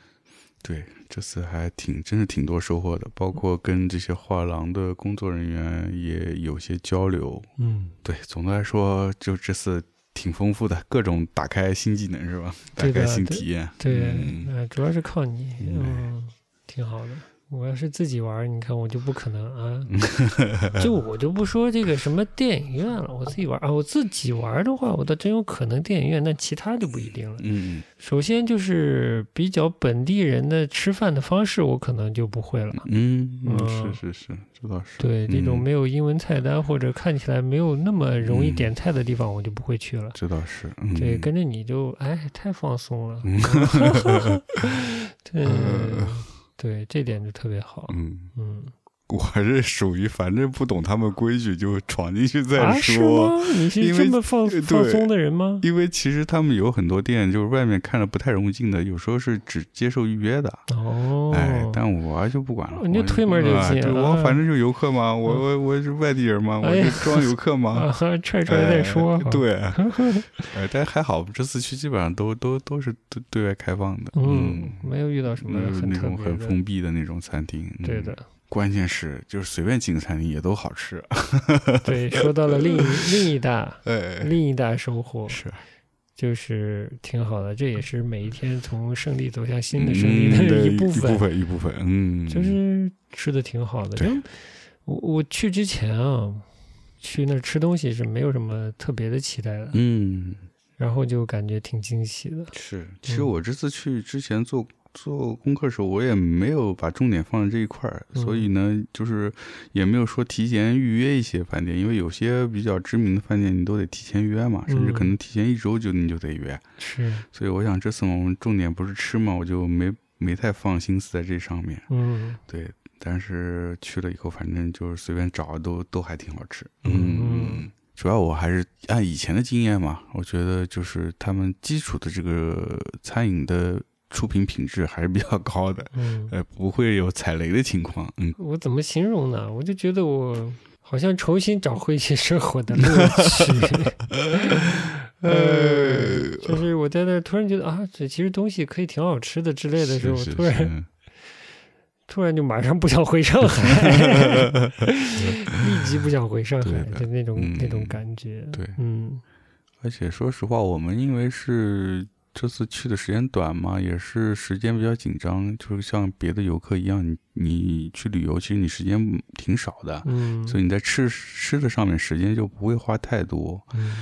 对，这次还挺，真是挺多收获的，包括跟这些画廊的工作人员也有些交流。嗯，对，总的来说，就这次挺丰富的，各种打开新技能是吧？打开新体验。对，嗯呃，主要是靠你，嗯嗯，挺好的。我要是自己玩儿，你看我就不可能啊，就我就不说这个什么电影院了，我自己玩儿啊，我自己玩儿的话，我倒真有可能电影院，但其他就不一定了。嗯首先就是比较本地人的吃饭的方式，我可能就不会了。嗯是是是，这倒是。对，这种嗯没有英文菜单或者看起来没有那么容易嗯点菜的地方，我就不会去了。这倒是。嗯、对，跟着你就哎，太放松了。嗯 对呃，对，这点就特别好。嗯，嗯，我还是属于反正不懂他们规矩就闯进去再啊，是说。吗？你是因为这么放放松的人吗？因为其实他们有很多店，就是外面看着不太容易进的，有时候是只接受预约的。哦，哎，但我就不管了，你就推门就啊进我反正就游客嘛，我我我是外地人嘛，我哎就装游客嘛。啊，踹出来再说。哎对，哎，但还好，这次去基本上都都都是对对外开放的，嗯，没有遇到什么很种很。封闭的那种餐厅。嗯对的，关键是就是随便进个餐厅也都好吃。对，说到了另一另一大 哎，另一大收获，是就是挺好的，这也是每一天从胜利走向新的胜利的一部分一部。分一部分，嗯，就是吃的挺好的。我我去之前啊，去那儿吃东西是没有什么特别的期待的，嗯然后就感觉挺惊喜的。是。其实嗯我这次去之前做做功课的时候，我也没有把重点放在这一块儿，嗯所以呢，就是也没有说提前预约一些饭店，因为有些比较知名的饭店你都得提前约嘛，甚至可嗯能提前一周就你就得约。是，所以我想这次我们重点不是吃嘛，我就没没太放心思在这上面。嗯对，但是去了以后，反正就是随便找都都还挺好吃。嗯主要我还是按以前的经验嘛，我觉得就是他们基础的这个餐饮的出品品质还是比较高的，嗯，呃，不会有踩雷的情况。嗯，我怎么形容呢？我就觉得我好像重新找回一些生活的乐趣。呃，就是我在那儿突然觉得啊，这其实东西可以挺好吃的之类的时候，是是突然 突然就马上不想回上海，立即不想回上海对的的那种、嗯那种感觉。对嗯而且说实话，我们因为是这次去的时间短嘛，也是时间比较紧张，就是像别的游客一样，你你去旅游，其实你时间挺少的，嗯，所以你在吃吃的上面时间就不会花太多。嗯。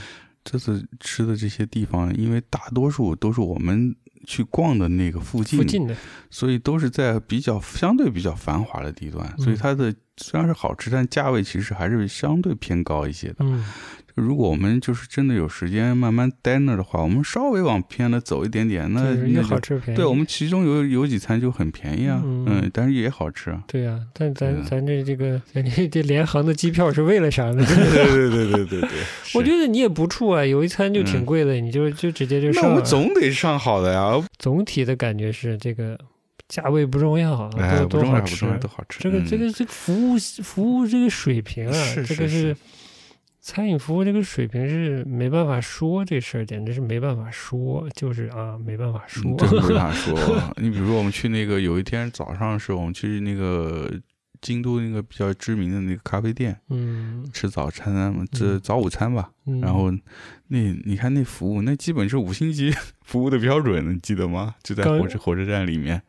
这次吃的这些地方，因为大多数都是我们去逛的那个附近，附近的。所以都是在比较相对比较繁华的地段，所以嗯它的虽然是好吃，但价位其实还是相对偏高一些的。嗯如果我们就是真的有时间慢慢待那儿的话，我们稍微往偏了走一点点，那就是又那就好吃便宜。对我们其中有有几餐就很便宜啊，嗯嗯，但是也好吃啊。对呀、但咱、咱这这个咱 这这联航的机票是为了啥呢？对对对对对对，我觉得你也不怵啊，有一餐就挺嗯贵的，你就就直接就上那。我们总得上好的呀，总体的感觉是这个价位不重要，哎，都都好吃。都好吃。这个这嗯个这个服务服务这个水平啊，这个是是餐饮服务这个水平是没办法说，这事儿简直是没办法说，就是啊，没办法说。嗯真没法 说。你比如说，我们去那个有一天早上是我们去那个京都那个比较知名的那个咖啡店嗯，吃早餐嘛，这嗯早午餐吧。嗯然后那你看那服务，那基本是五星级 服务的标准，你记得吗？就在火车火车站里面，呃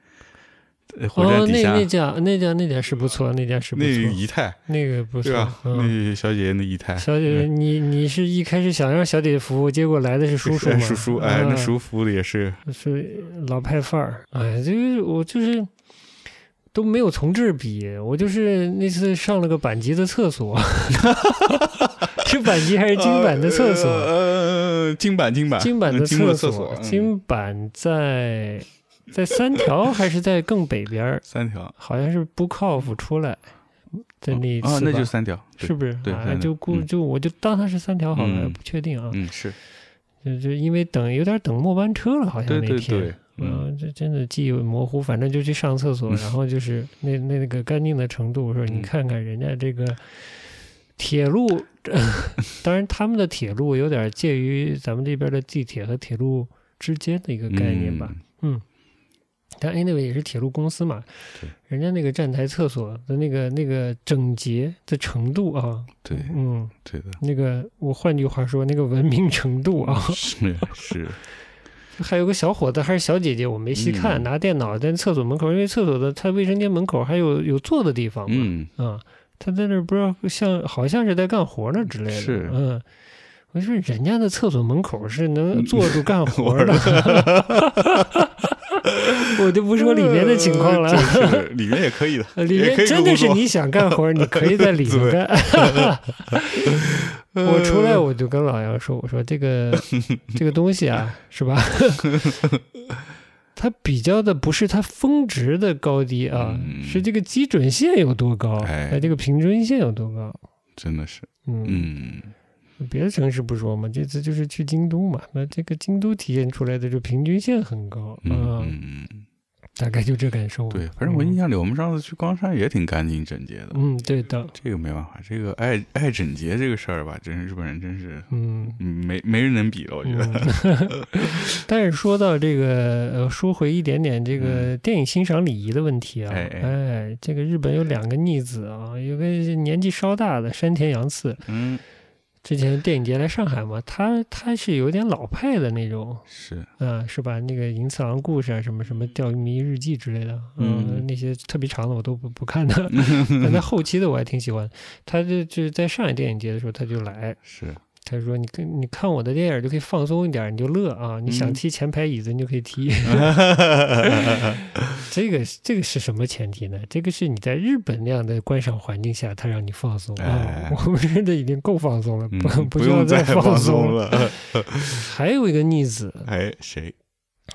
火车站哦，底下、那那家那家那家是不错，那家是不那错，姨太那个不错。对吧？嗯那小姐姐那仪态，小姐姐，嗯你你是一开始想让小姐姐服务，结果来的是叔叔哎嘛？叔叔，哎，那啊叔叔服务的也是，是老派范儿。哎，这个我就是都没有从这儿比，我就是那次上了个板级的厕所，是板级还是金版的厕所？呃，金版金版金版的厕厕所，嗯金版在在三条还是在更北边儿？三条，好像是 Bookoff 出来的那一次吧，啊，那就三条，是不是？啊，就估嗯就我就当它是三条好了，嗯不确定啊。嗯是，就就因为等有点等末班车了，好像对对那天。对，嗯嗯，这真的记忆模糊，反正就去上厕所，嗯然后就是那那那个干净的程度，说你嗯看看人家这个铁路，当然他们的铁路有点介于咱们这边的地铁和铁路之间的一个概念吧。嗯但 anyway 也是铁路公司嘛对，人家那个站台厕所的那个那个整洁的程度啊，对嗯，对的，那个我换句话说，那个文明程度啊，是是，还有个小伙子还是小姐姐，我没细看，嗯。拿电脑在厕所门口，因为厕所的他卫生间门口还有有坐的地方嘛，嗯，啊，他在那儿不知道像好像是在干活呢之类的，是。嗯。我就说人家的厕所门口是能坐住干活的 我就不说里面的情况了。就是里面也可以的，呃 里面真的是你想干活，你可以在里面干。我出来我就跟老杨说：“我说这个这个东西啊，是吧？它比较的不是它峰值的高低啊，嗯是这个基准线有多高，哎哎，这个平均线有多高。真的是，嗯，嗯，别的城市不说嘛，这次就是去京都嘛，那这个京都体现出来的就平均线很高，嗯啊嗯嗯，大概就这感受。对，反正我印象里，我们上次去光山也挺干净整洁的。嗯，对的，这个没办法，这个爱爱整洁这个事儿吧，真是日本人真是嗯。嗯没没人能比了，我觉得。嗯，但是说到这个，呃，说回一点点这个电影欣赏礼仪的问题啊，嗯哎哎哎，这个日本有两个逆子啊，有个年纪稍大的山田洋次，嗯，之前电影节来上海嘛，他他是有点老派的那种，是，啊，是吧？那个银次郎故事啊，什么什么钓鱼迷日记之类的，嗯，嗯那些特别长的我都不不看的，但他后期的我还挺喜欢。他就就是在上海电影节的时候他就来，是，他说你跟你看我的电影就可以放松一点，你就乐啊，你想嗯踢前排椅子你就可以踢。这个这个是什么前提呢？这个是你在日本那样的观赏环境下，他让你放松啊哎。我们真的已经够放松了，嗯不需要不用再放放松松。了。还有一个逆子，哎，谁？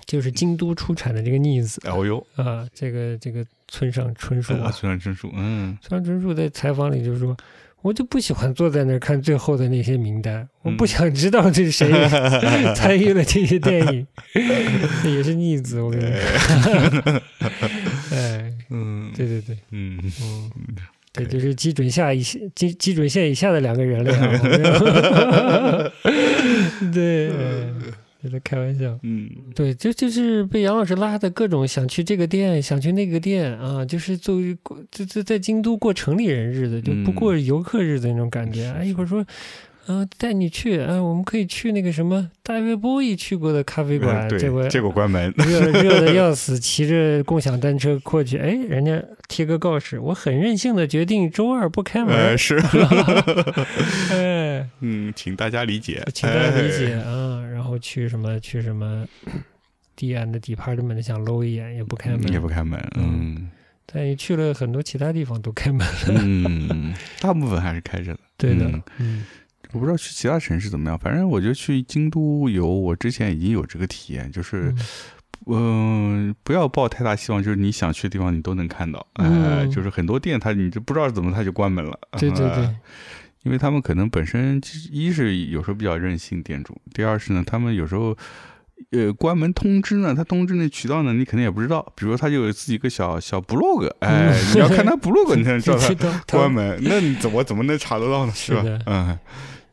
就是京都出产的这个逆子哦呦，啊，这个这个村上春树啊，啊，村上春树，嗯，村上春树在采访里就说。我就不喜欢坐在那儿看最后的那些名单，我不嗯。想知道这是谁 参与了这些电影，也是逆子，我跟你说。哎，嗯，对对对，嗯，嗯，对。就是基准下以下基基准线以下的两个人类啊。对，哎这在开玩笑。嗯，对，就就是被杨老师拉的各种想去这个店，想去那个店啊，就是作为过这这在京都过城里人日子，就不过游客日子那种感觉。嗯哎，一会儿说，啊，带你去，啊，我们可以去那个什么大卫波伊去过的咖啡馆，对结果，结果关门。热热的要死，骑着共享单车过去，哎，人家贴个告示，我很任性的决定周二不开门，呃，是，哎，嗯，请大家理解，请大家理解哎。啊，然后去什么去什么 D and Department 想搂一眼也不开门，嗯也不开门，嗯但也去了很多其他地方都开门。嗯，大部分还是开着的。对的嗯，嗯我不知道去其他城市怎么样，反正我觉得去京都游，我之前已经有这个体验，就是嗯。嗯、不要抱太大希望，就是你想去的地方你都能看到，哎、嗯。就是很多店它你就不知道怎么它就关门了，对对对。呃，因为他们可能本身其实一是有时候比较任性店主，第二是呢他们有时候。呃，关门通知呢？他通知那渠道呢？你肯定也不知道。比如说，他就有自己一个小小 blog，哎，嗯你要看他 blog，你才能知道他关门，那你怎么怎么能查得到呢？是吧？嗯，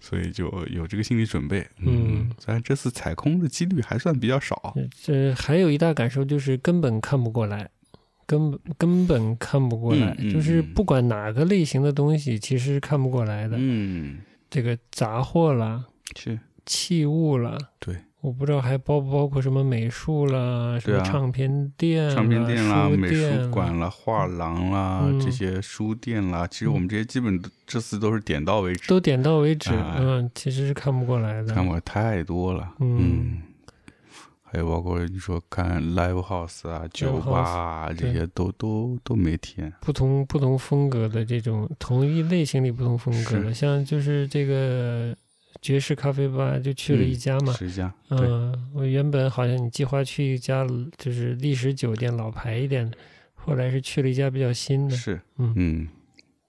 所以就有这个心理准备。嗯虽然这次踩空的几率还算比较少。这还有一大感受就是根本看不过来，根本根本看不过来，嗯嗯就是嗯不管哪个类型的东西，其实看不过来的。嗯，这个杂货啦、是，器物啦，对，我不知道还包不包括什么美术啦、什么唱片店啦、唱片店啦、美术馆啦、画廊啦、嗯这些书店啦，其实我们这些基本这次都是点到为止，都点到为止，哎嗯，其实是看不过来的。看过太多了。嗯嗯。还有包括你说看 live house 啊、酒吧啊这些都都都没体验。不同不同风格的这种同一类型里不同风格的，像就是这个爵士咖啡吧，就去了一家嘛。十家，对，嗯，我原本好像你计划去一家就是历史酒店老牌一点的，后来是去了一家比较新的，是，嗯。嗯，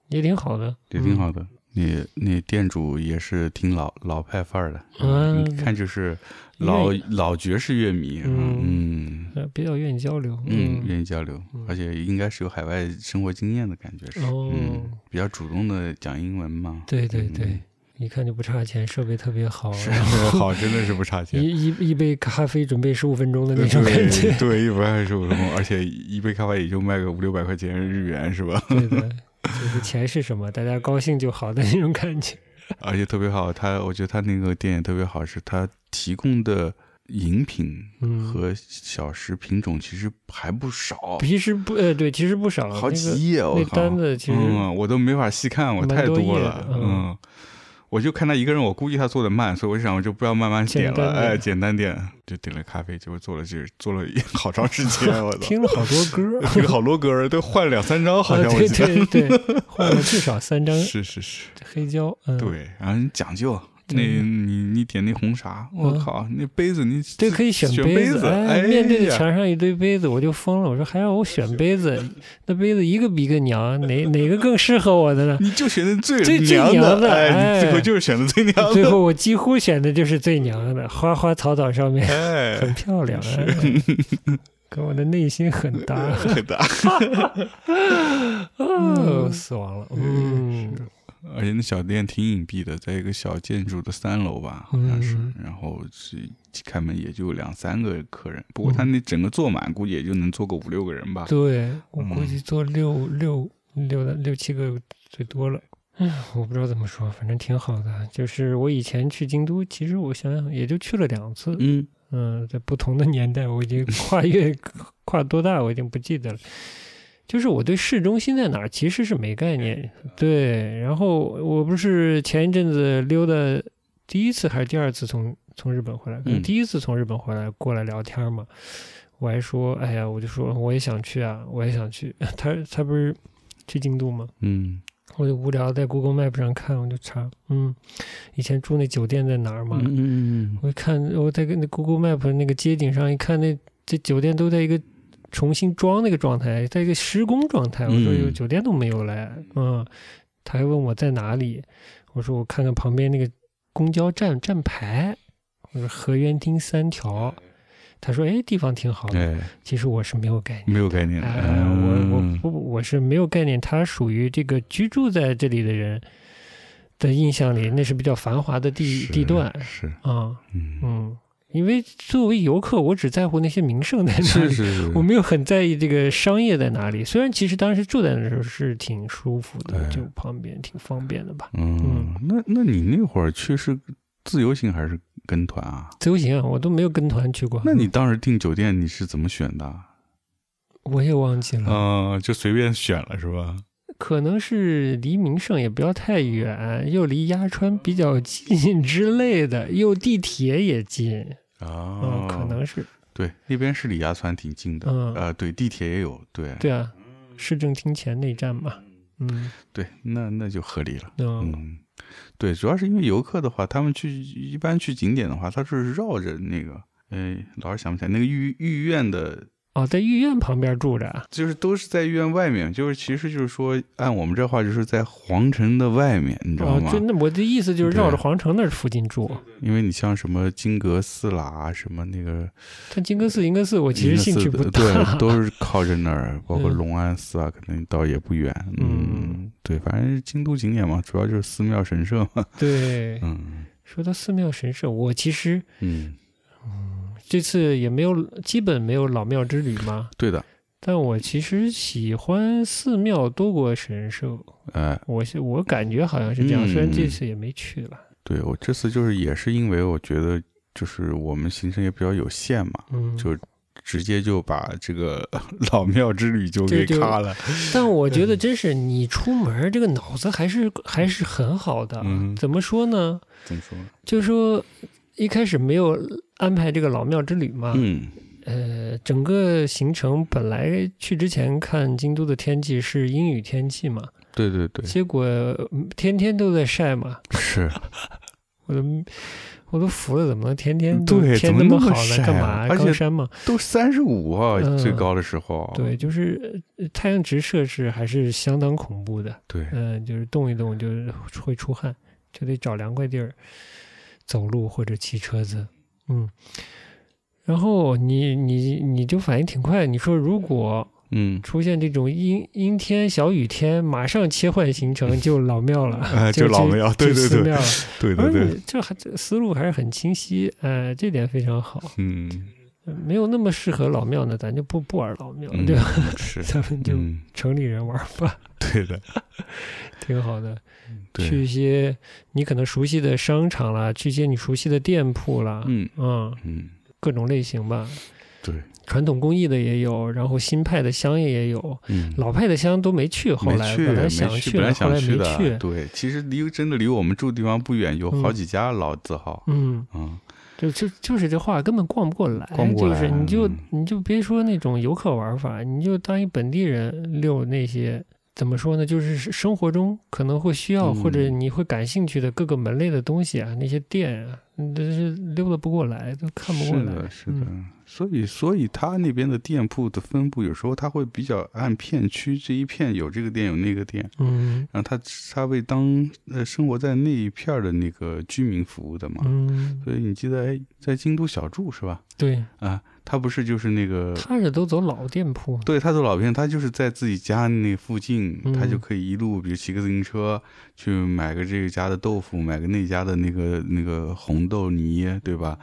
也挺好的，也挺好的。你你店主也是挺老老派范儿的，嗯一看就是老老爵士乐迷，嗯比较愿意交流，嗯，愿意交流嗯，而且应该是有海外生活经验的感觉是，哦。嗯，比较主动的讲英文嘛，对对对。嗯，一看就不差钱，设备特别好，好，真的是不差钱。一一一杯咖啡准备十五分钟的那种感觉对，，对，一百二十五分钟，而且一杯咖啡也就卖个五六百块钱日元，是吧？对的，就是钱是什么，大家高兴就好的那种感觉。而且特别好，他我觉得他那个店也特别好，是他提供的饮品嗯，和小食品种其实还不少，其实不，呃，对，其实不少，好几页，我那靠单子其实嗯，我都没法细看，我太多了嗯。我就看他一个人，我估计他做的慢，所以我就想我就不要慢慢点了，哎，简单点，就点了咖啡，结果做了这做了好长时间，我操，听了好多歌。听了好多歌都换了两三张，好像我记得，对对，换了至少三张 是是是，黑胶，嗯，对，然后你讲究，那你你点那红茶，我嗯。靠，那杯子你这可以选杯子，杯哎，哎面对着墙上一堆杯子，我就疯了。我说还让我选杯子，那杯子一个比一个娘，哪哪个更适合我的呢？你就选的最最最娘娘的哎，最后就是选的最娘的，最后我几乎选的就是最娘的，花花草草上面哎，很漂亮，哎跟我的内心很搭，很搭，哦，死亡了，嗯，而且那小店挺隐蔽的，在一个小建筑的三楼吧，好像是嗯，然后是开门也就两三个客人，不过他嗯那整个坐满，估计也就能坐个五六个人吧，对我嗯估计坐六六六的六七个最多了。唉，我不知道怎么说，反正挺好的。就是我以前去京都，其实我想想也就去了两次，嗯嗯，在不同的年代，我已经跨越跨多大，我已经不记得了。就是我对市中心在哪儿其实是没概念，对。然后我不是前一阵子溜达，第一次还是第二次从从日本回来，第一次从日本回来过来聊天嘛，我还说，哎呀，我就说我也想去啊，我也想去。他他不是去京都吗？嗯我就无聊在 Google Map 上看，我就查，嗯，以前住那酒店在哪儿嘛？嗯嗯我一看，我在那 Google Map 那个街景上一看，那这酒店都在一个重新装那个状态，在一个施工状态。我说嗯有酒店都没有来，嗯，他还问我在哪里，我说我看看旁边那个公交站站牌，我说河源町三条，他说哎地方挺好的，哎，其实我是没有概念。没有概念的，哎，我我嗯不我是没有概念，他属于这个居住在这里的人的印象里，那是比较繁华的地地段是，啊。嗯，嗯，因为作为游客，我只在乎那些名胜在哪里，是是是，我没有很在意这个商业在哪里。虽然其实当时住在那时候是挺舒服的，就旁边挺方便的吧。嗯，那那你那会儿去是自由行还是跟团啊？自由行啊，我都没有跟团去过。那你当时订酒店你是怎么选的？我也忘记了，嗯，就随便选了是吧？可能是离名胜也不要太远，又离鸭川比较近 之类的，又地铁也近，啊嗯，可能是对，那边是离鸭川挺近的，嗯呃，对，地铁也有，对，对啊，市政厅前那站嘛。嗯对，那那就合理了。嗯嗯，对，主要是因为游客的话，他们去一般去景点的话，他是绕着那个，哎，老是想不起来那个御御苑的，哦，在御苑旁边住着啊。就是都是在御苑外面，就是其实就是说，按我们这话就是在皇城的外面，你知道哦，吗？就那我的意思就是绕着皇城那儿附近住。因为你像什么金阁寺啦，什么那个但金阁寺、银阁寺，我其实兴趣不大。对，都是靠着那儿，包括嗯隆安寺啊，可能倒也不远。嗯，对，反正京都景点嘛，主要就是寺庙神社嘛。对，嗯说到寺庙神社，我其实嗯，这次也没有，基本没有老庙之旅嘛。对的，但我其实喜欢寺庙多过神社，哎，我是我感觉好像是这样，嗯虽然这次也没去了。对我这次就是也是因为我觉得就是我们行程也比较有限嘛，嗯，就直接就把这个 老庙之旅就给卡了。但我觉得真是你出门这个脑子还是还是很好的。嗯怎么说呢？怎么说？就是说一开始没有安排这个老庙之旅嘛，嗯呃，整个行程本来去之前看京都的天气是阴雨天气嘛，对对对，结果嗯天天都在晒嘛，是我都我都服了，怎么能天天都对天那么么好呢？干嘛？高山嘛，都三十五啊，嗯最高的时候。对，就是呃太阳直射是还是相当恐怖的，对，嗯、就是动一动就会出汗，就得找凉快地儿走路或者骑车子，嗯。然后你你你就反应挺快，你说如果嗯，出现这种阴阴天、小雨天，马上切换行程 就老庙了，哎就就老庙对对对。对对而对，这还这思路还是很清晰，哎、这点非常好。嗯，没有那么适合老庙呢，咱就不不玩老庙，嗯对吧？是，咱们就嗯，城里人玩吧，对的，挺好的。去，一些你可能熟悉的商场啦，去一些你熟悉的店铺啦，嗯嗯，嗯，各种类型吧。对，传统工艺的也有，然后新派的香也有，嗯。老派的香都没去。后来本来，想去的，本来后来想去的。没去。对，其实离真的离我们住的地方不远，有好嗯几家老字号。嗯，嗯就就就是这话根本逛不过来，逛不过来就是你就嗯你就别说那种游客玩法，你就当一本地人遛那些。怎么说呢？就是生活中可能会需要、嗯或者你会感兴趣的各个门类的东西啊，那些店啊，你都是溜达不过来，都看不过来。是的，是的。嗯所以，所以他那边的店铺的分布，有时候他会比较按片区，这一片有这个店，有那个店，嗯然后他他为当呃生活在那一片儿的那个居民服务的嘛。嗯，所以你记得，哎，在京都小住是吧？对，啊，他不是就是那个。他是都走老店铺，对，他走老店，他就是在自己家那附近，嗯他就可以一路，比如骑个自行车去买个这个家的豆腐，买个那家的那个那个红豆泥，对吧？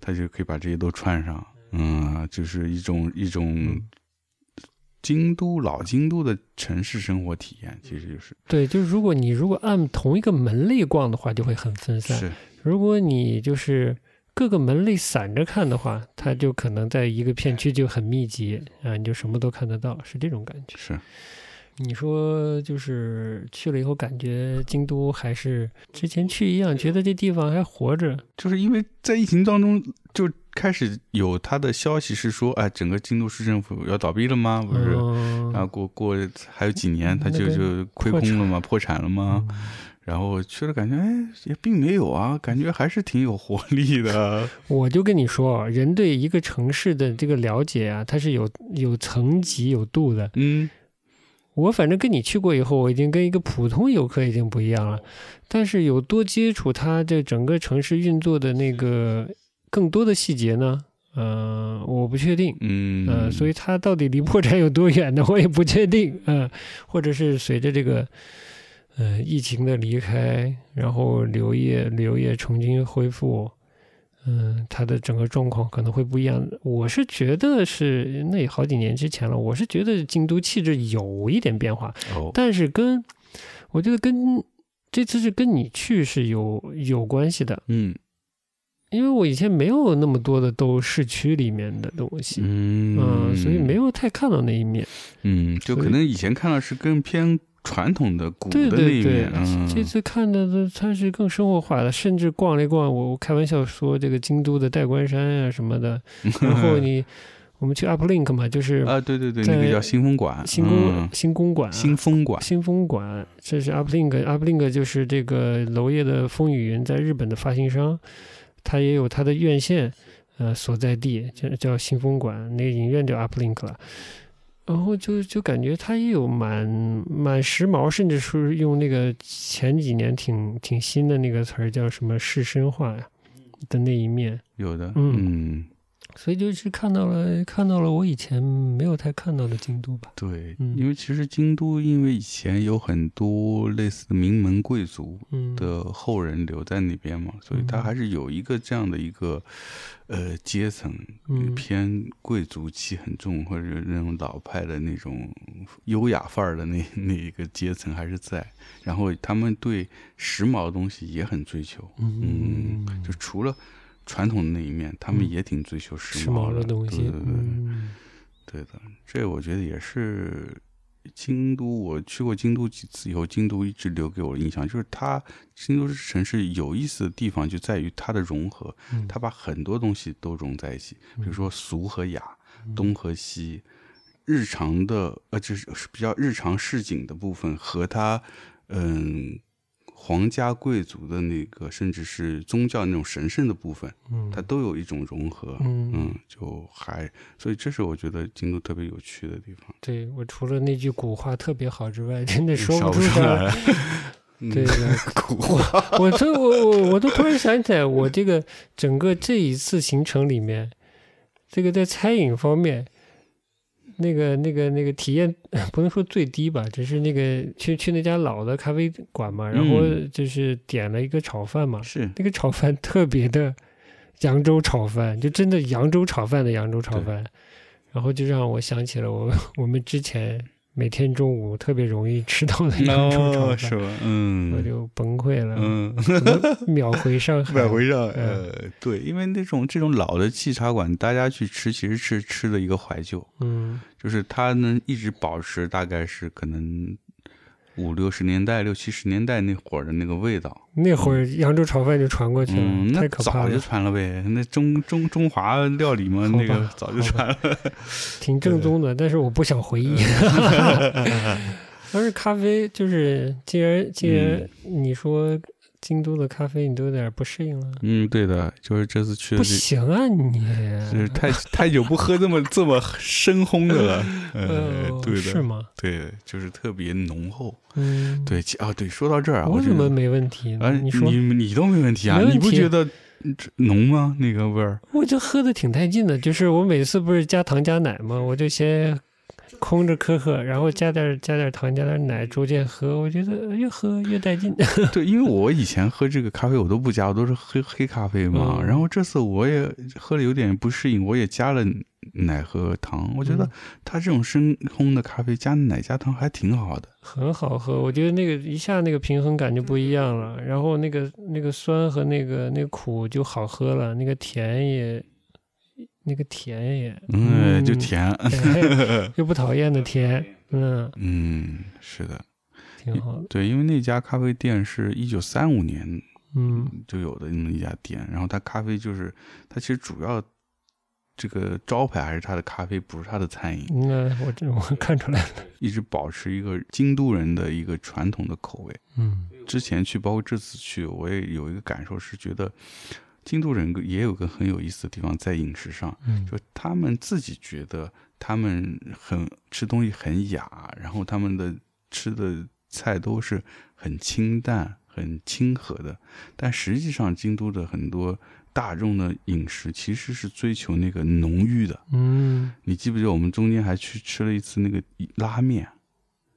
他就可以把这些都串上，嗯，就是一种一种嗯京都老京都的城市生活体验，其实就是对，就是如果你如果按同一个门类逛的话，就会很分散。是，如果你就是各个门类散着看的话，它就可能在一个片区就很密集啊，你就什么都看得到，是这种感觉。是，你说就是去了以后，感觉京都还是之前去一样，觉得这地方还活着。就是因为在疫情当中就开始有他的消息是说，哎，整个京都市政府要倒闭了吗？不是，嗯然后过过还有几年，他就那个就亏空了吗？破产了吗？嗯然后去了，感觉哎也并没有啊，感觉还是挺有活力的。我就跟你说啊，人对一个城市的这个了解啊，它是有有层级、有度的。嗯我反正跟你去过以后，我已经跟一个普通游客已经不一样了。但是有多接触它这整个城市运作的那个更多的细节呢？呃、我不确定。嗯呃，所以它到底离破产有多远呢？我也不确定。嗯、或者是随着这个呃疫情的离开，然后旅游业旅游业重新恢复，嗯、它的整个状况可能会不一样。我是觉得是那也好几年之前了，我是觉得京都气质有一点变化，哦但是跟我觉得跟这次是跟你去是有有关系的，嗯因为我以前没有那么多的都市区里面的东西。嗯嗯，所以没有太看到那一面。嗯，就可能以前看到是更偏传统的古的一对对面，，嗯，这次看的都它是更生活化的，甚至逛了一逛，我我开玩笑说这个京都的代官山啊什么的，然后你我们去 Uplink 嘛，就是啊，对对对，那个叫新风馆，新公、嗯新公馆啊、新风馆，新风馆，这是 Uplink，Uplink 就是这个娄烨的风雨云在日本的发行商，它也有它的院线，呃所在地叫叫新风馆，那个影院叫 Uplink 了。然后就就感觉它也有蛮蛮时髦，甚至是用那个前几年挺挺新的那个词儿叫什么视深化呀的那一面，有的，嗯。嗯，所以就是看到了看到了我以前没有太看到的京都吧。对，嗯。因为其实京都因为以前有很多类似的名门贵族，嗯，的后人留在那边嘛，所以他嗯。还是有一个这样的一个呃阶层，嗯。偏贵族气很重，或者那种老派的那种优雅范儿的那那一个阶层还是在。然后他们对时髦的东西也很追求，嗯，就除了传统的那一面，他们嗯也挺追求时时髦的的东西，对对对对嗯对的，这我觉得也是京都。我去过京都几次以后，京都一直留给我的印象就是它京都城市有意思的地方就在于它的融合，嗯它把很多东西都融在一起，比如说俗和雅，东和西，日常的呃，就是比较日常市井的部分和它嗯。皇家贵族的那个，甚至是宗教那种神圣的部分，嗯，它都有一种融合。嗯嗯，就还，所以这是我觉得京都特别有趣的地方。对我除了那句古话特别好之外，真的说不出来。对的，苦话。我这我我我都突然想起来，我这个整个这一次行程里面，这个在餐饮方面，那个那个那个体验 不能说最低吧，只是那个去去那家老的咖啡馆嘛，然后嗯。就是点了一个炒饭嘛，是。那个炒饭特别的扬州炒饭，就真的扬州炒饭的扬州炒饭，然后就让我想起了我我们之前每天中午特别容易吃到的扬州炒哦，饭，是吧？嗯。我嗯就崩溃了，嗯，秒回上海，秒回上，海呃，对，因为那种这种老的沏茶馆，大家去吃其实是吃的一个怀旧，嗯。就是它能一直保持大概是可能五六十年代、六七十年代那会儿的那个味道。那会儿扬州炒饭就传过去了，太可怕早就了，传了呗，那中中中华料理嘛，那个早就传了。挺正宗的，但是我不想回忆。但是咖啡就是，既然既然嗯你说京都的咖啡你都有点不适应了，嗯，对的，就是这次去的不，行啊你！就是太太久不喝这么这么深烘的了。呃，呃，对的，是吗？对，就是特别浓厚。嗯，对，其啊，对，说到这儿啊，我怎么没问题呢？啊，你说，你你都没问题啊？题你不觉得这浓吗？那个味儿？我就喝的挺带劲的，就是我每次不是加糖加奶吗？我就先空着喝喝，然后加点加点糖加点奶，逐渐喝，我觉得越喝越带劲。对，因为我以前喝这个咖啡我都不加，我都是黑黑咖啡嘛。嗯然后这次我也喝了有点不适应，我也加了奶和糖。我觉得嗯它这种深烘的咖啡加奶加糖还挺好的。很好喝，我觉得那个一下那个平衡感就不一样了，然后那个那个酸和那个那个苦就好喝了，那个甜也，那个甜也，嗯，就甜。哎又不讨厌的甜，嗯，嗯，是的，挺好的，对，因为那家咖啡店是一九三五年嗯就有的那么一家店，然后它咖啡就是它其实主要这个招牌还是它的咖啡，不是它的餐饮，那我这我看出来了，一直保持一个京都人的一个传统的口味。嗯之前去，包括这次去，我也有一个感受是觉得。京都人也有个很有意思的地方，在饮食上，嗯就他们自己觉得他们很吃东西很雅，然后他们的吃的菜都是很清淡、很亲和的。但实际上，京都的很多大众的饮食其实是追求那个浓郁的。嗯你记不记得我们中间还去吃了一次那个拉面？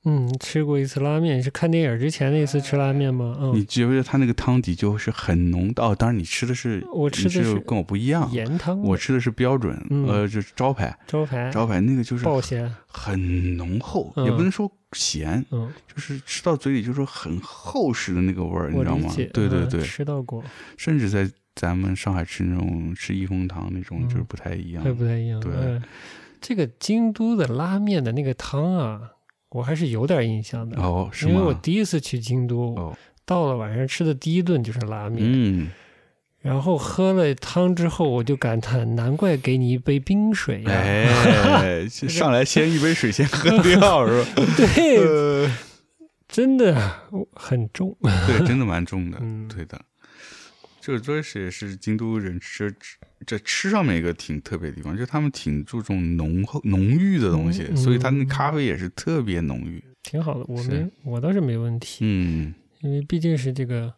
嗯，吃过一次拉面，是看电影之前那次吃拉面吗？你嗯，记不觉得它那个汤底就是很浓哦？当然，你吃的是我吃的是是跟我不一样，盐汤，我吃的是标准，嗯。呃，就是招牌，招牌。招牌那个就是爆咸，很浓厚，嗯。也不能说咸，嗯，就是吃到嘴里就是很厚实的那个味儿，你知道吗？对对对，吃到过，甚至在咱们上海吃那种吃益丰堂那种，嗯。就是不太一样。还。不太一样。对。嗯。这个京都的拉面的那个汤啊，我还是有点印象的。哦，是因为我？第一次去京都，哦，到了晚上吃的第一顿就是拉面，嗯，然后喝了汤之后，我就感叹，难怪给你一杯冰水呀、哎，上来先一杯水先喝 掉是吧？对，呃，真的很重。对，真的蛮重的，嗯对的。这这是也是京都人吃吃这吃上面一个挺特别的地方，就是他们挺注重浓厚浓郁的东西，嗯所以他那咖啡也是特别浓郁。挺好的，我是没我倒是没问题，嗯，因为毕竟是这个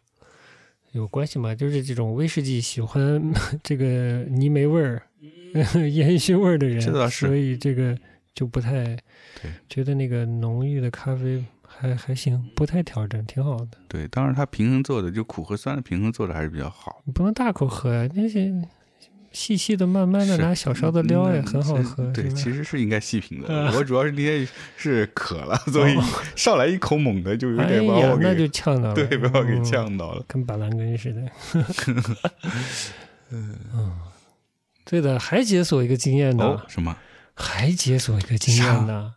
有关系嘛，就是这种威士忌喜欢 这个泥煤味儿、烟熏味儿的人，所以这个就不太对觉得那个浓郁的咖啡还还行，不太挑战，挺好的。对，当然它平衡做的就苦和酸的平衡做的还是比较好。你不能大口喝呀，那些细细的、慢慢的拿小勺子撩也嗯很好喝，对，其实是应该细品的。嗯我主要是那天是渴了，所以哦 上来一口猛的，就有哎点把我，呀那给、就呛到了，对把我给嗯呛到了。跟板蓝根似的。嗯，对的，还解锁一个经验呢，哦，什么？还解锁一个经验呢，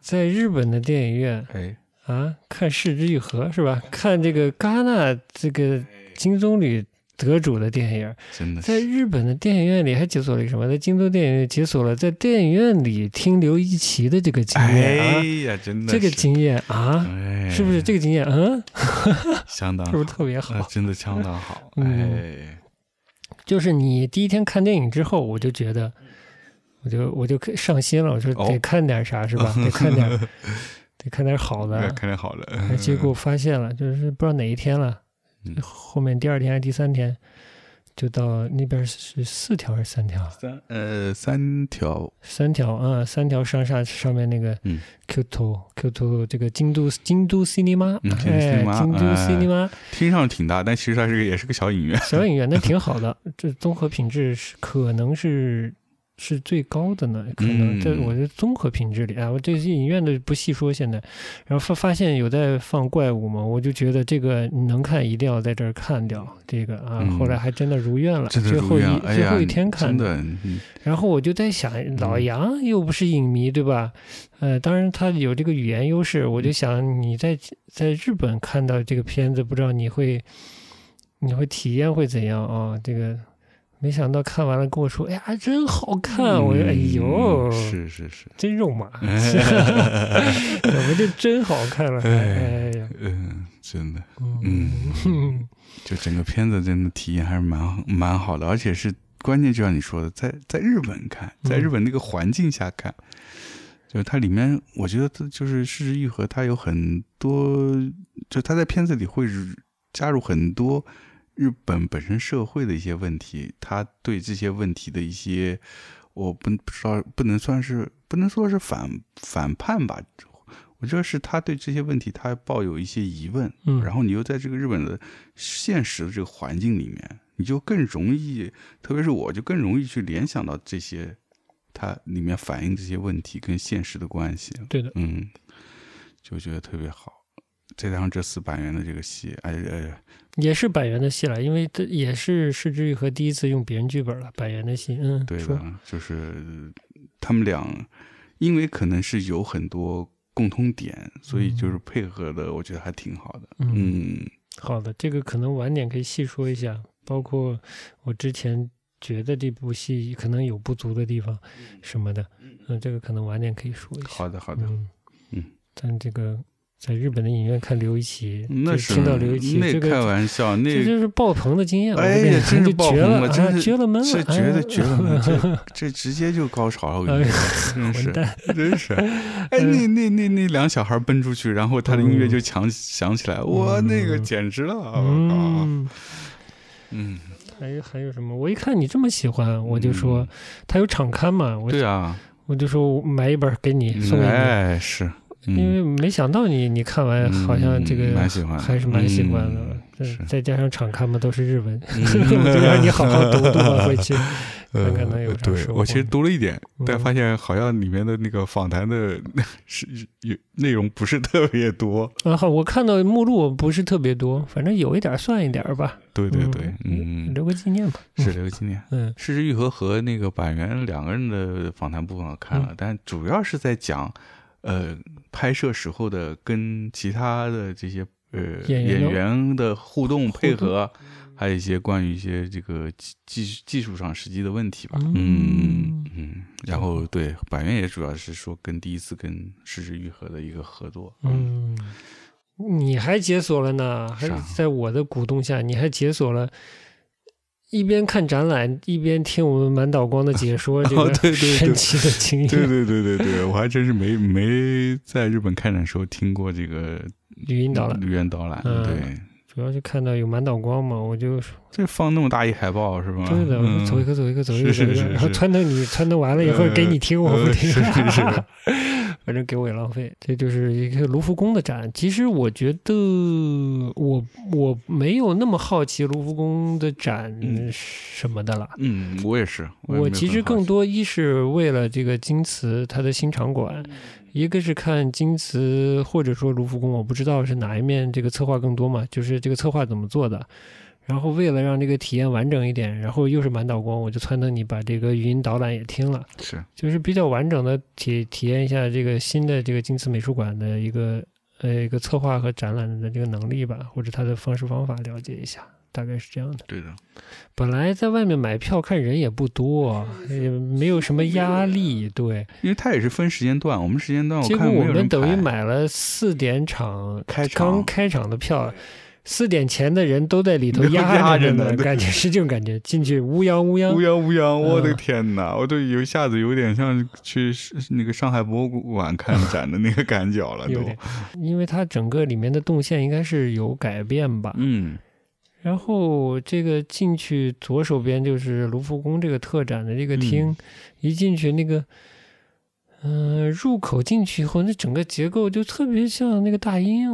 在日本的电影院哎，啊，看《失之愈合》是吧？看这个戛纳这个金棕榈得主的电影，真的是在日本的电影院里还解锁了一个什么？在京都电影院解锁了在电影院里听刘一奇的这个经验啊，哎呀，真的这个经验啊，哎，是不是这个经验？嗯，相当是不是特别好？啊真的相当好。嗯哎，就是你第一天看电影之后，我就觉得，我就我就上心了，我说哦得看点啥是吧？得看点，得看点好的。看点好了。哎结果发现了，就是不知道哪一天了，嗯。后面第二天还是第三天，就到那边是四条还是三条？三。呃三条，三条啊，三条上下上面那个嗯。Kyoto Kyoto 这个京都京都 cinema，嗯京都哎，cinema，京都哎。cinema 听上挺大，但其实它是个也是个小影院。小影院，那挺好的，这综合品质是可能是是最高的呢，可能嗯。这我的综合品质里啊，我这些影院的不细说现在，然后发发现有在放怪物嘛，我就觉得这个能看一定要在这儿看掉这个啊，嗯后来还真的如愿了，最后一，哎，最后一天看真的，嗯。然后我就在想，老杨又不是影迷，对吧？呃，当然他有这个语言优势，我就想你在在日本看到这个片子，不知道你会你会体验会怎样啊？这个没想到看完了跟我说，哎呀，真好看！我说，哎呦，嗯是是是，真肉麻，怎么就真好看了？哎呀，嗯，真的，嗯嗯 就整个片子真的体验还是蛮蛮好的，而且是关键，就像你说的，在在日本看，在日本那个环境下看，就是它里面，我觉得它就是失之愈合，它有很多，就它在片子里会加入很多日本本身社会的一些问题，他对这些问题的一些，我不不知道，不能算是不能说是反反叛吧。我觉得是他对这些问题，他抱有一些疑问，嗯然后你又在这个日本的现实的这个环境里面，你就更容易，特别是我就更容易去联想到这些，它里面反映这些问题跟现实的关系，对的，嗯，就觉得特别好。再加上这次板垣的这个戏，哎哎，也是板垣的戏了，因为这也是失之愈合第一次用别人剧本了，板垣的戏，嗯，对的，就是他们俩，因为可能是有很多共通点，所以就是配合的，我觉得还挺好的。嗯嗯好的，这个可能晚点可以细说一下，包括我之前觉得这部戏可能有不足的地方什么的，嗯，这个可能晚点可以说一下。好的好的，嗯嗯，但这个在日本的影院看刘一奇，那就是听到刘一奇那开。玩笑，那这就是爆棚的经验，哎呀真是爆棚了真啊是绝了门了，这绝对哎绝了门，这 这直接就高潮了，我跟你说，真是，真是。哎，那那那那两小孩奔出去，然后他的音乐就响响起来，哇，那个简直了，我靠！嗯，嗯，还有还有什么？我一看你这么喜欢，我就说嗯他有场刊嘛，我对啊，我就说买一本给你送给你，哎，是，嗯因为没想到你你看完好像这个嗯蛮喜欢还是蛮喜欢的。再加上场刊嘛都是日文，嗯。我就让你好好读读吧，回去呃 看看能有对我其实读了一点，但嗯。发现好像里面的那个访谈的 是有内容不是特别多。啊好，我看到目录不是特别多，反正有一点算一点吧，对对对，嗯，留个纪念吧，是留个纪念。嗯。失之愈合和那个板垣两个人的访谈部分我看了，嗯。但主要是在讲，呃，拍摄时候的跟其他的这些呃演员的互动配合，还有一些关于一些这个技技技术上实际的问题吧。嗯嗯嗯，然后对板垣也主要是说跟第一次跟石之愈合的一个合作。嗯，你还解锁了呢，还是在我的鼓动下，你还解锁了。一边看展览，一边听我们满岛光的解说，这个神奇的经验。对对对对对，我还真是没没在日本开展时候听过这个语音导览，语音导览。嗯。对，主要是看到有满岛光嘛，我就这放那么大一海报是吧？对的，我说嗯。走一个走一个走一个然后是。撺掇你撺掇完了以后呃给你听，我不听，呃是是是 反正给我也浪费。这就是一个卢浮宫的展。其实我觉得我我没有那么好奇卢浮宫的展嗯什么的了。嗯，我也是。也我其实更多一是为了这个京瓷它的新场馆，一个是看京瓷或者说卢浮宫，我不知道是哪一面这个策划更多嘛，就是这个策划怎么做的。然后为了让这个体验完整一点，然后又是满岛光，我就撺掇你把这个语音导览也听了，是就是比较完整的体体验一下这个新的这个京瓷美术馆的一个呃一个策划和展览的这个能力吧，或者它的方式方法了解一下，大概是这样的。对的。本来在外面买票看人也不多，也没有什么压力，对。因为它也是分时间段，我们时间段我结果我看没有人们等于买了四点场开场刚开场的票，四点前的人都在里头压 压着呢，感觉是这种感觉。进去乌泱乌泱乌，泱乌泱，我的嗯天哪！我都有一下子有点像去那个上海博物馆看展的那个感觉了，都。因为它整个里面的动线应该是有改变吧，嗯然后这个进去左手边就是卢浮宫这个特展的这个厅，嗯一进去那个，嗯、入口进去以后，那整个结构就特别像那个大英，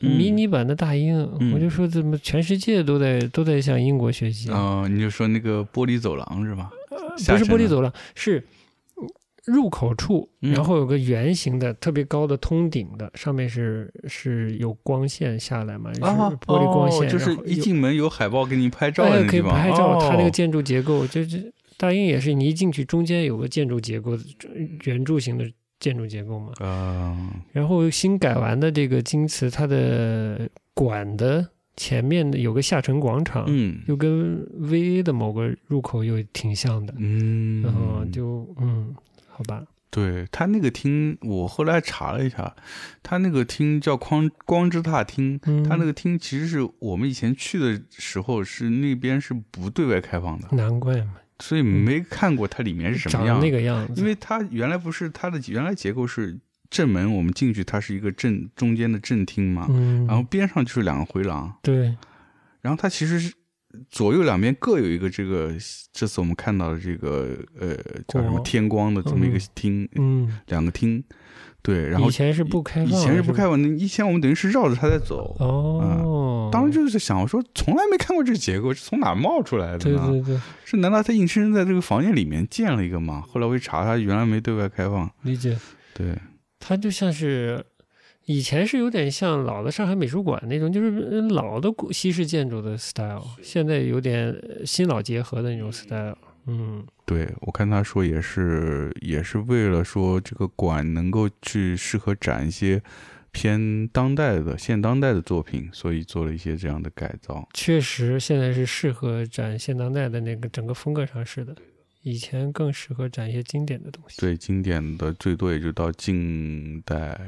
嗯迷你版的大英。嗯我就说怎么全世界都在都在向英国学习，哦，你就说那个玻璃走廊是吧？下不是玻璃走廊，是入口处，嗯然后有个圆形的、特别高的通顶的，上面是是有光线下来嘛，就是啊，玻璃光线，哦就是一进门有海报给你拍照的哎，可以拍照。它那个哦建筑结构，就是大英也是，你一进去中间有个建筑结构，圆柱形的建筑结构嘛。嗯然后新改完的这个京瓷，它的馆的前面有个下沉广场，嗯又跟 VA 的某个入口又挺像的。嗯，然后就嗯，好吧，对他那个厅，我后来查了一下，他那个厅叫光光之大厅，嗯，他那个厅其实是我们以前去的时候是那边是不对外开放的，难怪嘛，所以没看过它里面是什么样。那个样子，因为它原来不是它的原来结构是正门，我们进去它是一个正中间的正厅嘛，嗯，然后边上就是两个回廊，对，然后它其实是左右两边各有一个这个，这次我们看到的这个呃叫什么天光的这么一个嗯厅，嗯，两个厅，对，然后以前是不开以放以，前是不开放的，以前我们等于是绕着它在走。哦，当时就是在想，我说从来没看过这个结构，是从哪冒出来的对呢？对对，是难道他硬生生在这个房间里面建了一个吗？后来我一查，他原来没对外开放。理解。对，它就像是以前是有点像老的上海美术馆那种，就是呃老的古西式建筑的 style，现在有点呃新老结合的那种 style。嗯，对我看他说也是，也是为了说这个馆能够去适合展一些偏当代的、现当代的作品，所以做了一些这样的改造。确实现在是适合展现当代的那个整个风格上是的，以前更适合展一些经典的东西。对经典的最多也就到近代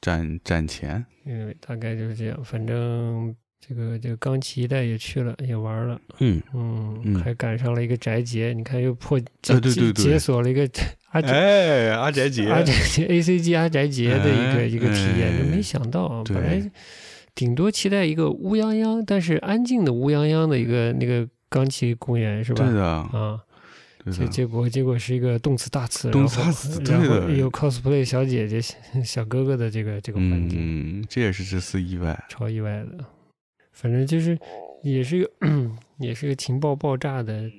战战前，因为大概就是这样，反正。这个这个钢琴一带也去了，也玩了，嗯，嗯，嗯还赶上了一个宅节，你看又破解对对对对解锁了一个阿宅哎，阿宅节，阿宅节 A C G 阿宅节的一个、哎一个体验，就哎没想到啊，本来顶多期待一个乌泱泱，但是安静的乌泱泱的一个那个钢琴公园是吧？对的，啊，结，结果结果是一个动词大词，动词然后大词对然后有 cosplay 小姐姐、小哥哥的这个这个环境，嗯，这也是这次意外。超意外的。反正就是也是一个 也是个情报爆炸的，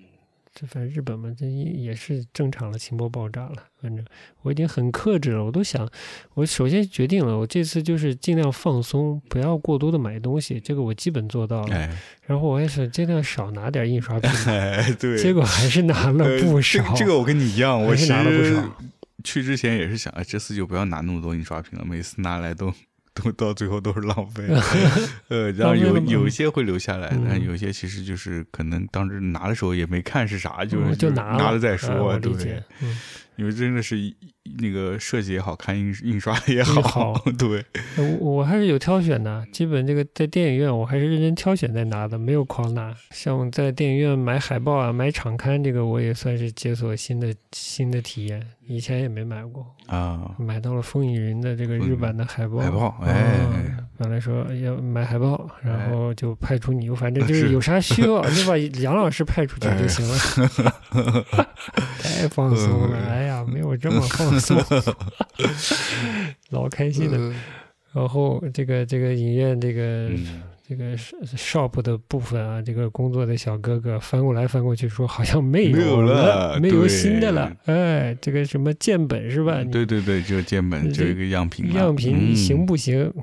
这反正日本嘛，这也也是正常的情报爆炸了。反正我已经很克制了，我都想，我首先决定了，我这次就是尽量放松，不要过多的买东西，这个我基本做到了。哎，然后我也是尽量少拿点印刷品，哎，对，结果还是拿了呃不少。这个这个我跟你一样，我还是拿了不少去之前也是想，哎，这次就不要拿那么多印刷品了，每次拿来都都到最后都是浪费。呃，然后有有一些会留下来，嗯但有些其实就是可能当时拿的时候也没看是啥，就嗯是就拿拿了再哎说。对不对，，嗯，因为真的是一那个设计也好看，印印刷也好，好 对，我我还是有挑选的，基本这个在电影院我还是认真挑选再拿的，没有狂拿。像在电影院买海报啊、买场刊，这个我也算是解锁新的新的体验，以前也没买过，啊，买到了风影云的这个日版的海报。海报，嗯哎，本来说要买海报，然后就派出你，反正 就是是有啥需要就把杨老师派出去就行了。太放松了，哎呀，没有这么 放松，老开心了。然后这个这个影院这个、嗯这个 shop 的部分啊，这个工作的小哥哥翻过来翻过去说好像没没有了，没有新的了。哎，这个什么建本是吧？嗯对对对，就建本，就一个样品，样品嗯行不行？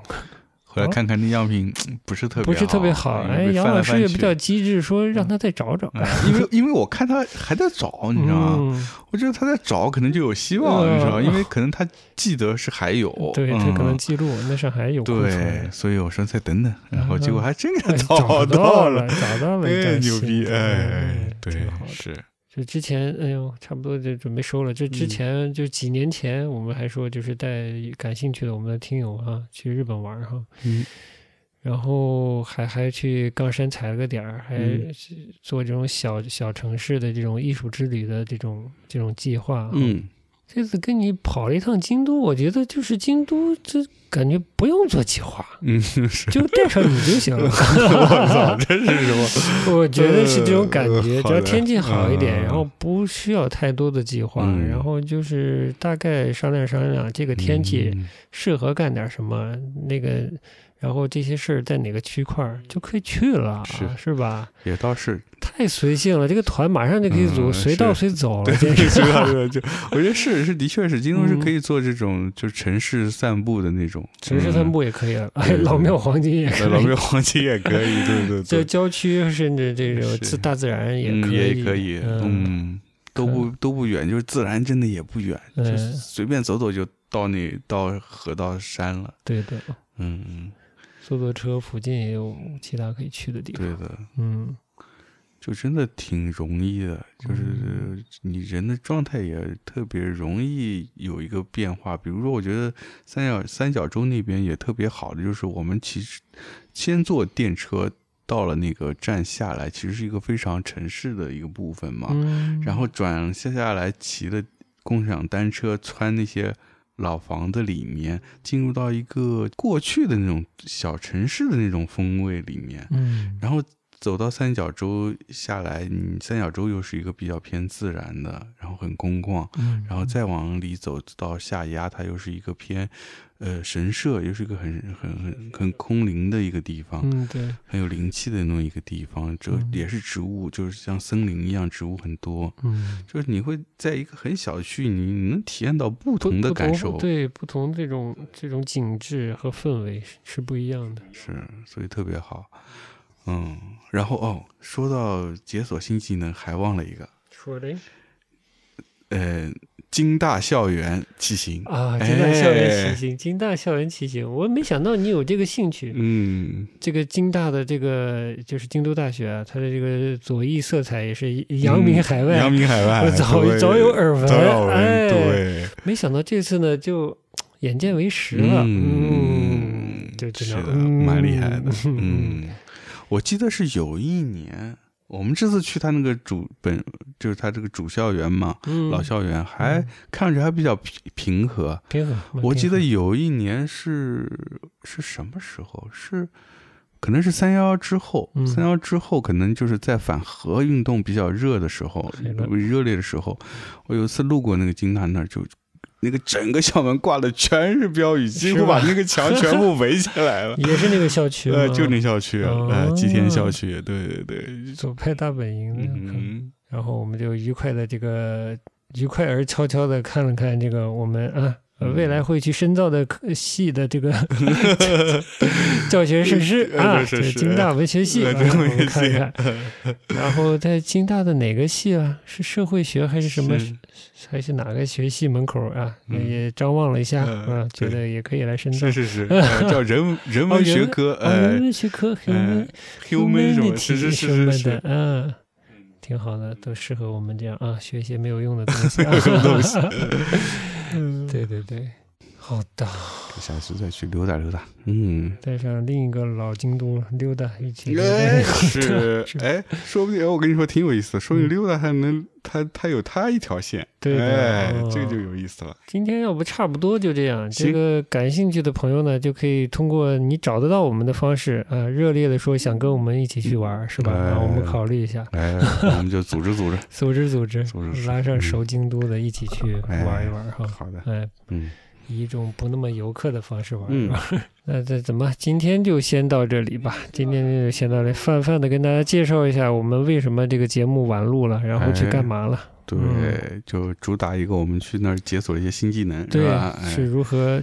后来看看那样品不是特别不是特别好。哎，杨老师也比较机智，说让他再找找。哎 因为因为我看他还在找，你知道吗？嗯，我觉得他在找，可能就有希望，嗯你知道吗？因为可能他记得是还有，对他可能嗯记录那上还有对，所以我说再等等，然后结果还真给他哎找到了，找到了，一 哎，牛逼，哎，对是，就之前，哎呦，差不多就准备收了。这之嗯前就几年前，我们还说就是带感兴趣的我们的听友啊，去日本玩哈，嗯然后还还去冈山踩了个点儿，还做这种小小城市的这种艺术之旅的这种这种计划。，嗯这次跟你跑了一趟京都，我觉得就是京都，这感觉不用做计划，嗯，是。就带上你就行了。我操，这是什么？我觉得是这种感觉，呃只要天气好一点，然后不需要太多的计划，嗯然后就是大概商量商量这个天气嗯适合干点什么，那个，然后这些事儿在哪个区块儿就可以去了，是。是吧？也倒是，太随性了，这个团马上就可以组，嗯随到随走了，对，简直这个这个就，我觉得是是，的确是，京东是嗯可以做这种就是城市散步的那种，城市散步也可以 老庙黄金也嗯，可以，老庙黄金也可以，对对这对，郊区甚至这种自大自然也嗯可以，也可以，嗯嗯，都不都不远，就是自然真的也不远，就随便走走就到那到河到山了，对对，嗯嗯，坐坐车附近也有其他可以去的地方，对的，嗯。就真的挺容易的，就是你人的状态也特别容易有一个变化。比如说，我觉得三角三角洲那边也特别好的，就是我们其实先坐电车到了那个站下来，其实是一个非常城市的一个部分嘛。嗯，然后转下下来骑的共享单车，穿那些老房子里面，进入到一个过去的那种小城市的那种风味里面。嗯，然后走到三角洲下来，你三角洲又是一个比较偏自然的，然后很空旷，嗯，然后再往里走到下压，它又是一个偏，呃，神社，又是一个很很很很空灵的一个地方，嗯，对，很有灵气的那么一个地方。这嗯也是植物，就是像森林一样，植物很多，嗯，就是你会在一个很小的区域，你你能体验到不不同的感受，对，不同这种这种景致和氛围是是不一样的。是，所以特别好。嗯，然后哦，说到解锁新技能，还忘了一个，说的呃，京大校园骑行。啊，京大校园哎骑行，京大校园骑行，我没想到你有这个兴趣。嗯，这个京大的这个就是京都大学啊，它的这个左翼色彩也是扬名海外，扬名海外我，早早有耳闻，早有耳闻，哎，对，没想到这次呢就眼见为实了，嗯。嗯，就真是的，嗯蛮厉害的。嗯，我记得是有一年，我们这次去他那个主本，就是他这个主校园嘛，嗯，老校园，还看着还比较平平和。平和，我记得有一年是是什么时候？是可能是三幺幺之后，嗯三幺之后可能就是在反核运动比较热的时候热烈的时候，我有一次路过那个金坛那儿，就那个整个校门挂的全是标语，几乎把那个墙全部围起来了。也是那个校区，呃，就那校区，呃，吉田校哦区，对对对，左派大本营，嗯，然后我们就愉快的这个愉快而悄悄的看了看这个我们啊。未来会去深造的科系的这个 教学设施 啊，呃设施这京大文学系，我们文学系看看。然后在京大的哪个系啊？是社会学还是什么？是还是哪个学系门口啊？嗯也张望了一下嗯啊，觉得也可以来深造是。是是，呃叫人人文学科，哦，人呃文学科呃 human，human 什么，是 humanity 是什么的是是是，，嗯，挺好的，都适合我们这样啊，学一些没有用的东西啊。对对对，好的，下次再去溜达溜达，嗯。带上另一个老京都溜达，一起溜达。哎，是。是，哎，说不定我跟你说挺有意思的，说不定溜达还能，他他有他一条线，对哎哦，这个就有意思了。今天要不差不多就这样，行。这个感兴趣的朋友呢，就可以通过你找得到我们的方式啊，热烈的说想跟我们一起去玩，是吧？哎。然后我们考虑一下，哎，我们就组织组织。组织组织拉上熟京都的一起去哎玩一玩哈。好的，哎，嗯，以一种不那么游客的方式玩。那这怎么？今天就先到这里吧。今天就先到这里，泛泛的跟大家介绍一下我们为什么这个节目晚录了，然后去干嘛了。对，嗯就主打一个我们去那儿解锁一些新技能，对是如何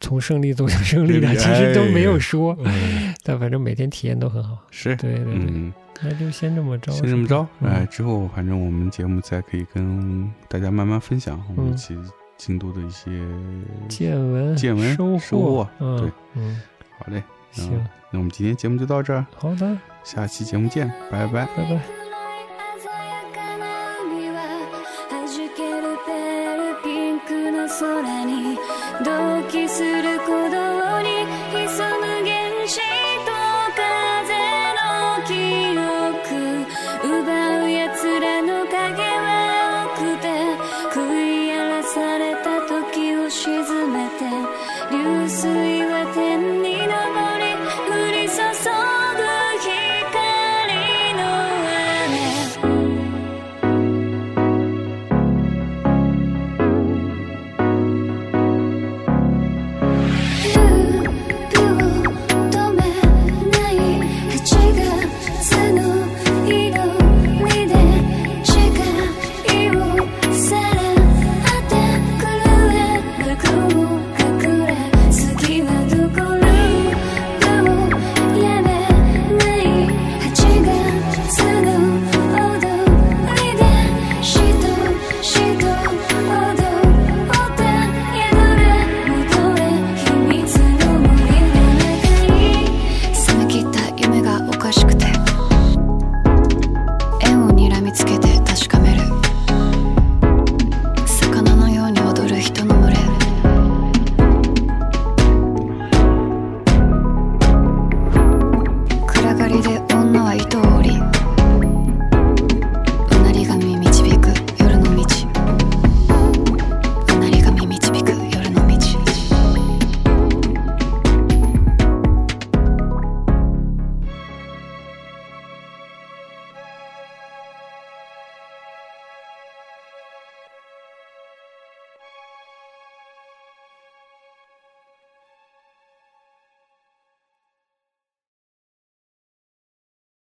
从胜利走向胜利的，哎其实都没有说，嗯但反正每天体验都很好。是，对对对，嗯，那就先这么着，先这么着，嗯哎，之后反正我们节目再可以跟大家慢慢分享我们嗯去京都的一些见闻、见闻收收获嗯对嗯，好嘞。行，那我们今天节目就到这儿，好的，下期节目见，拜拜。拜拜。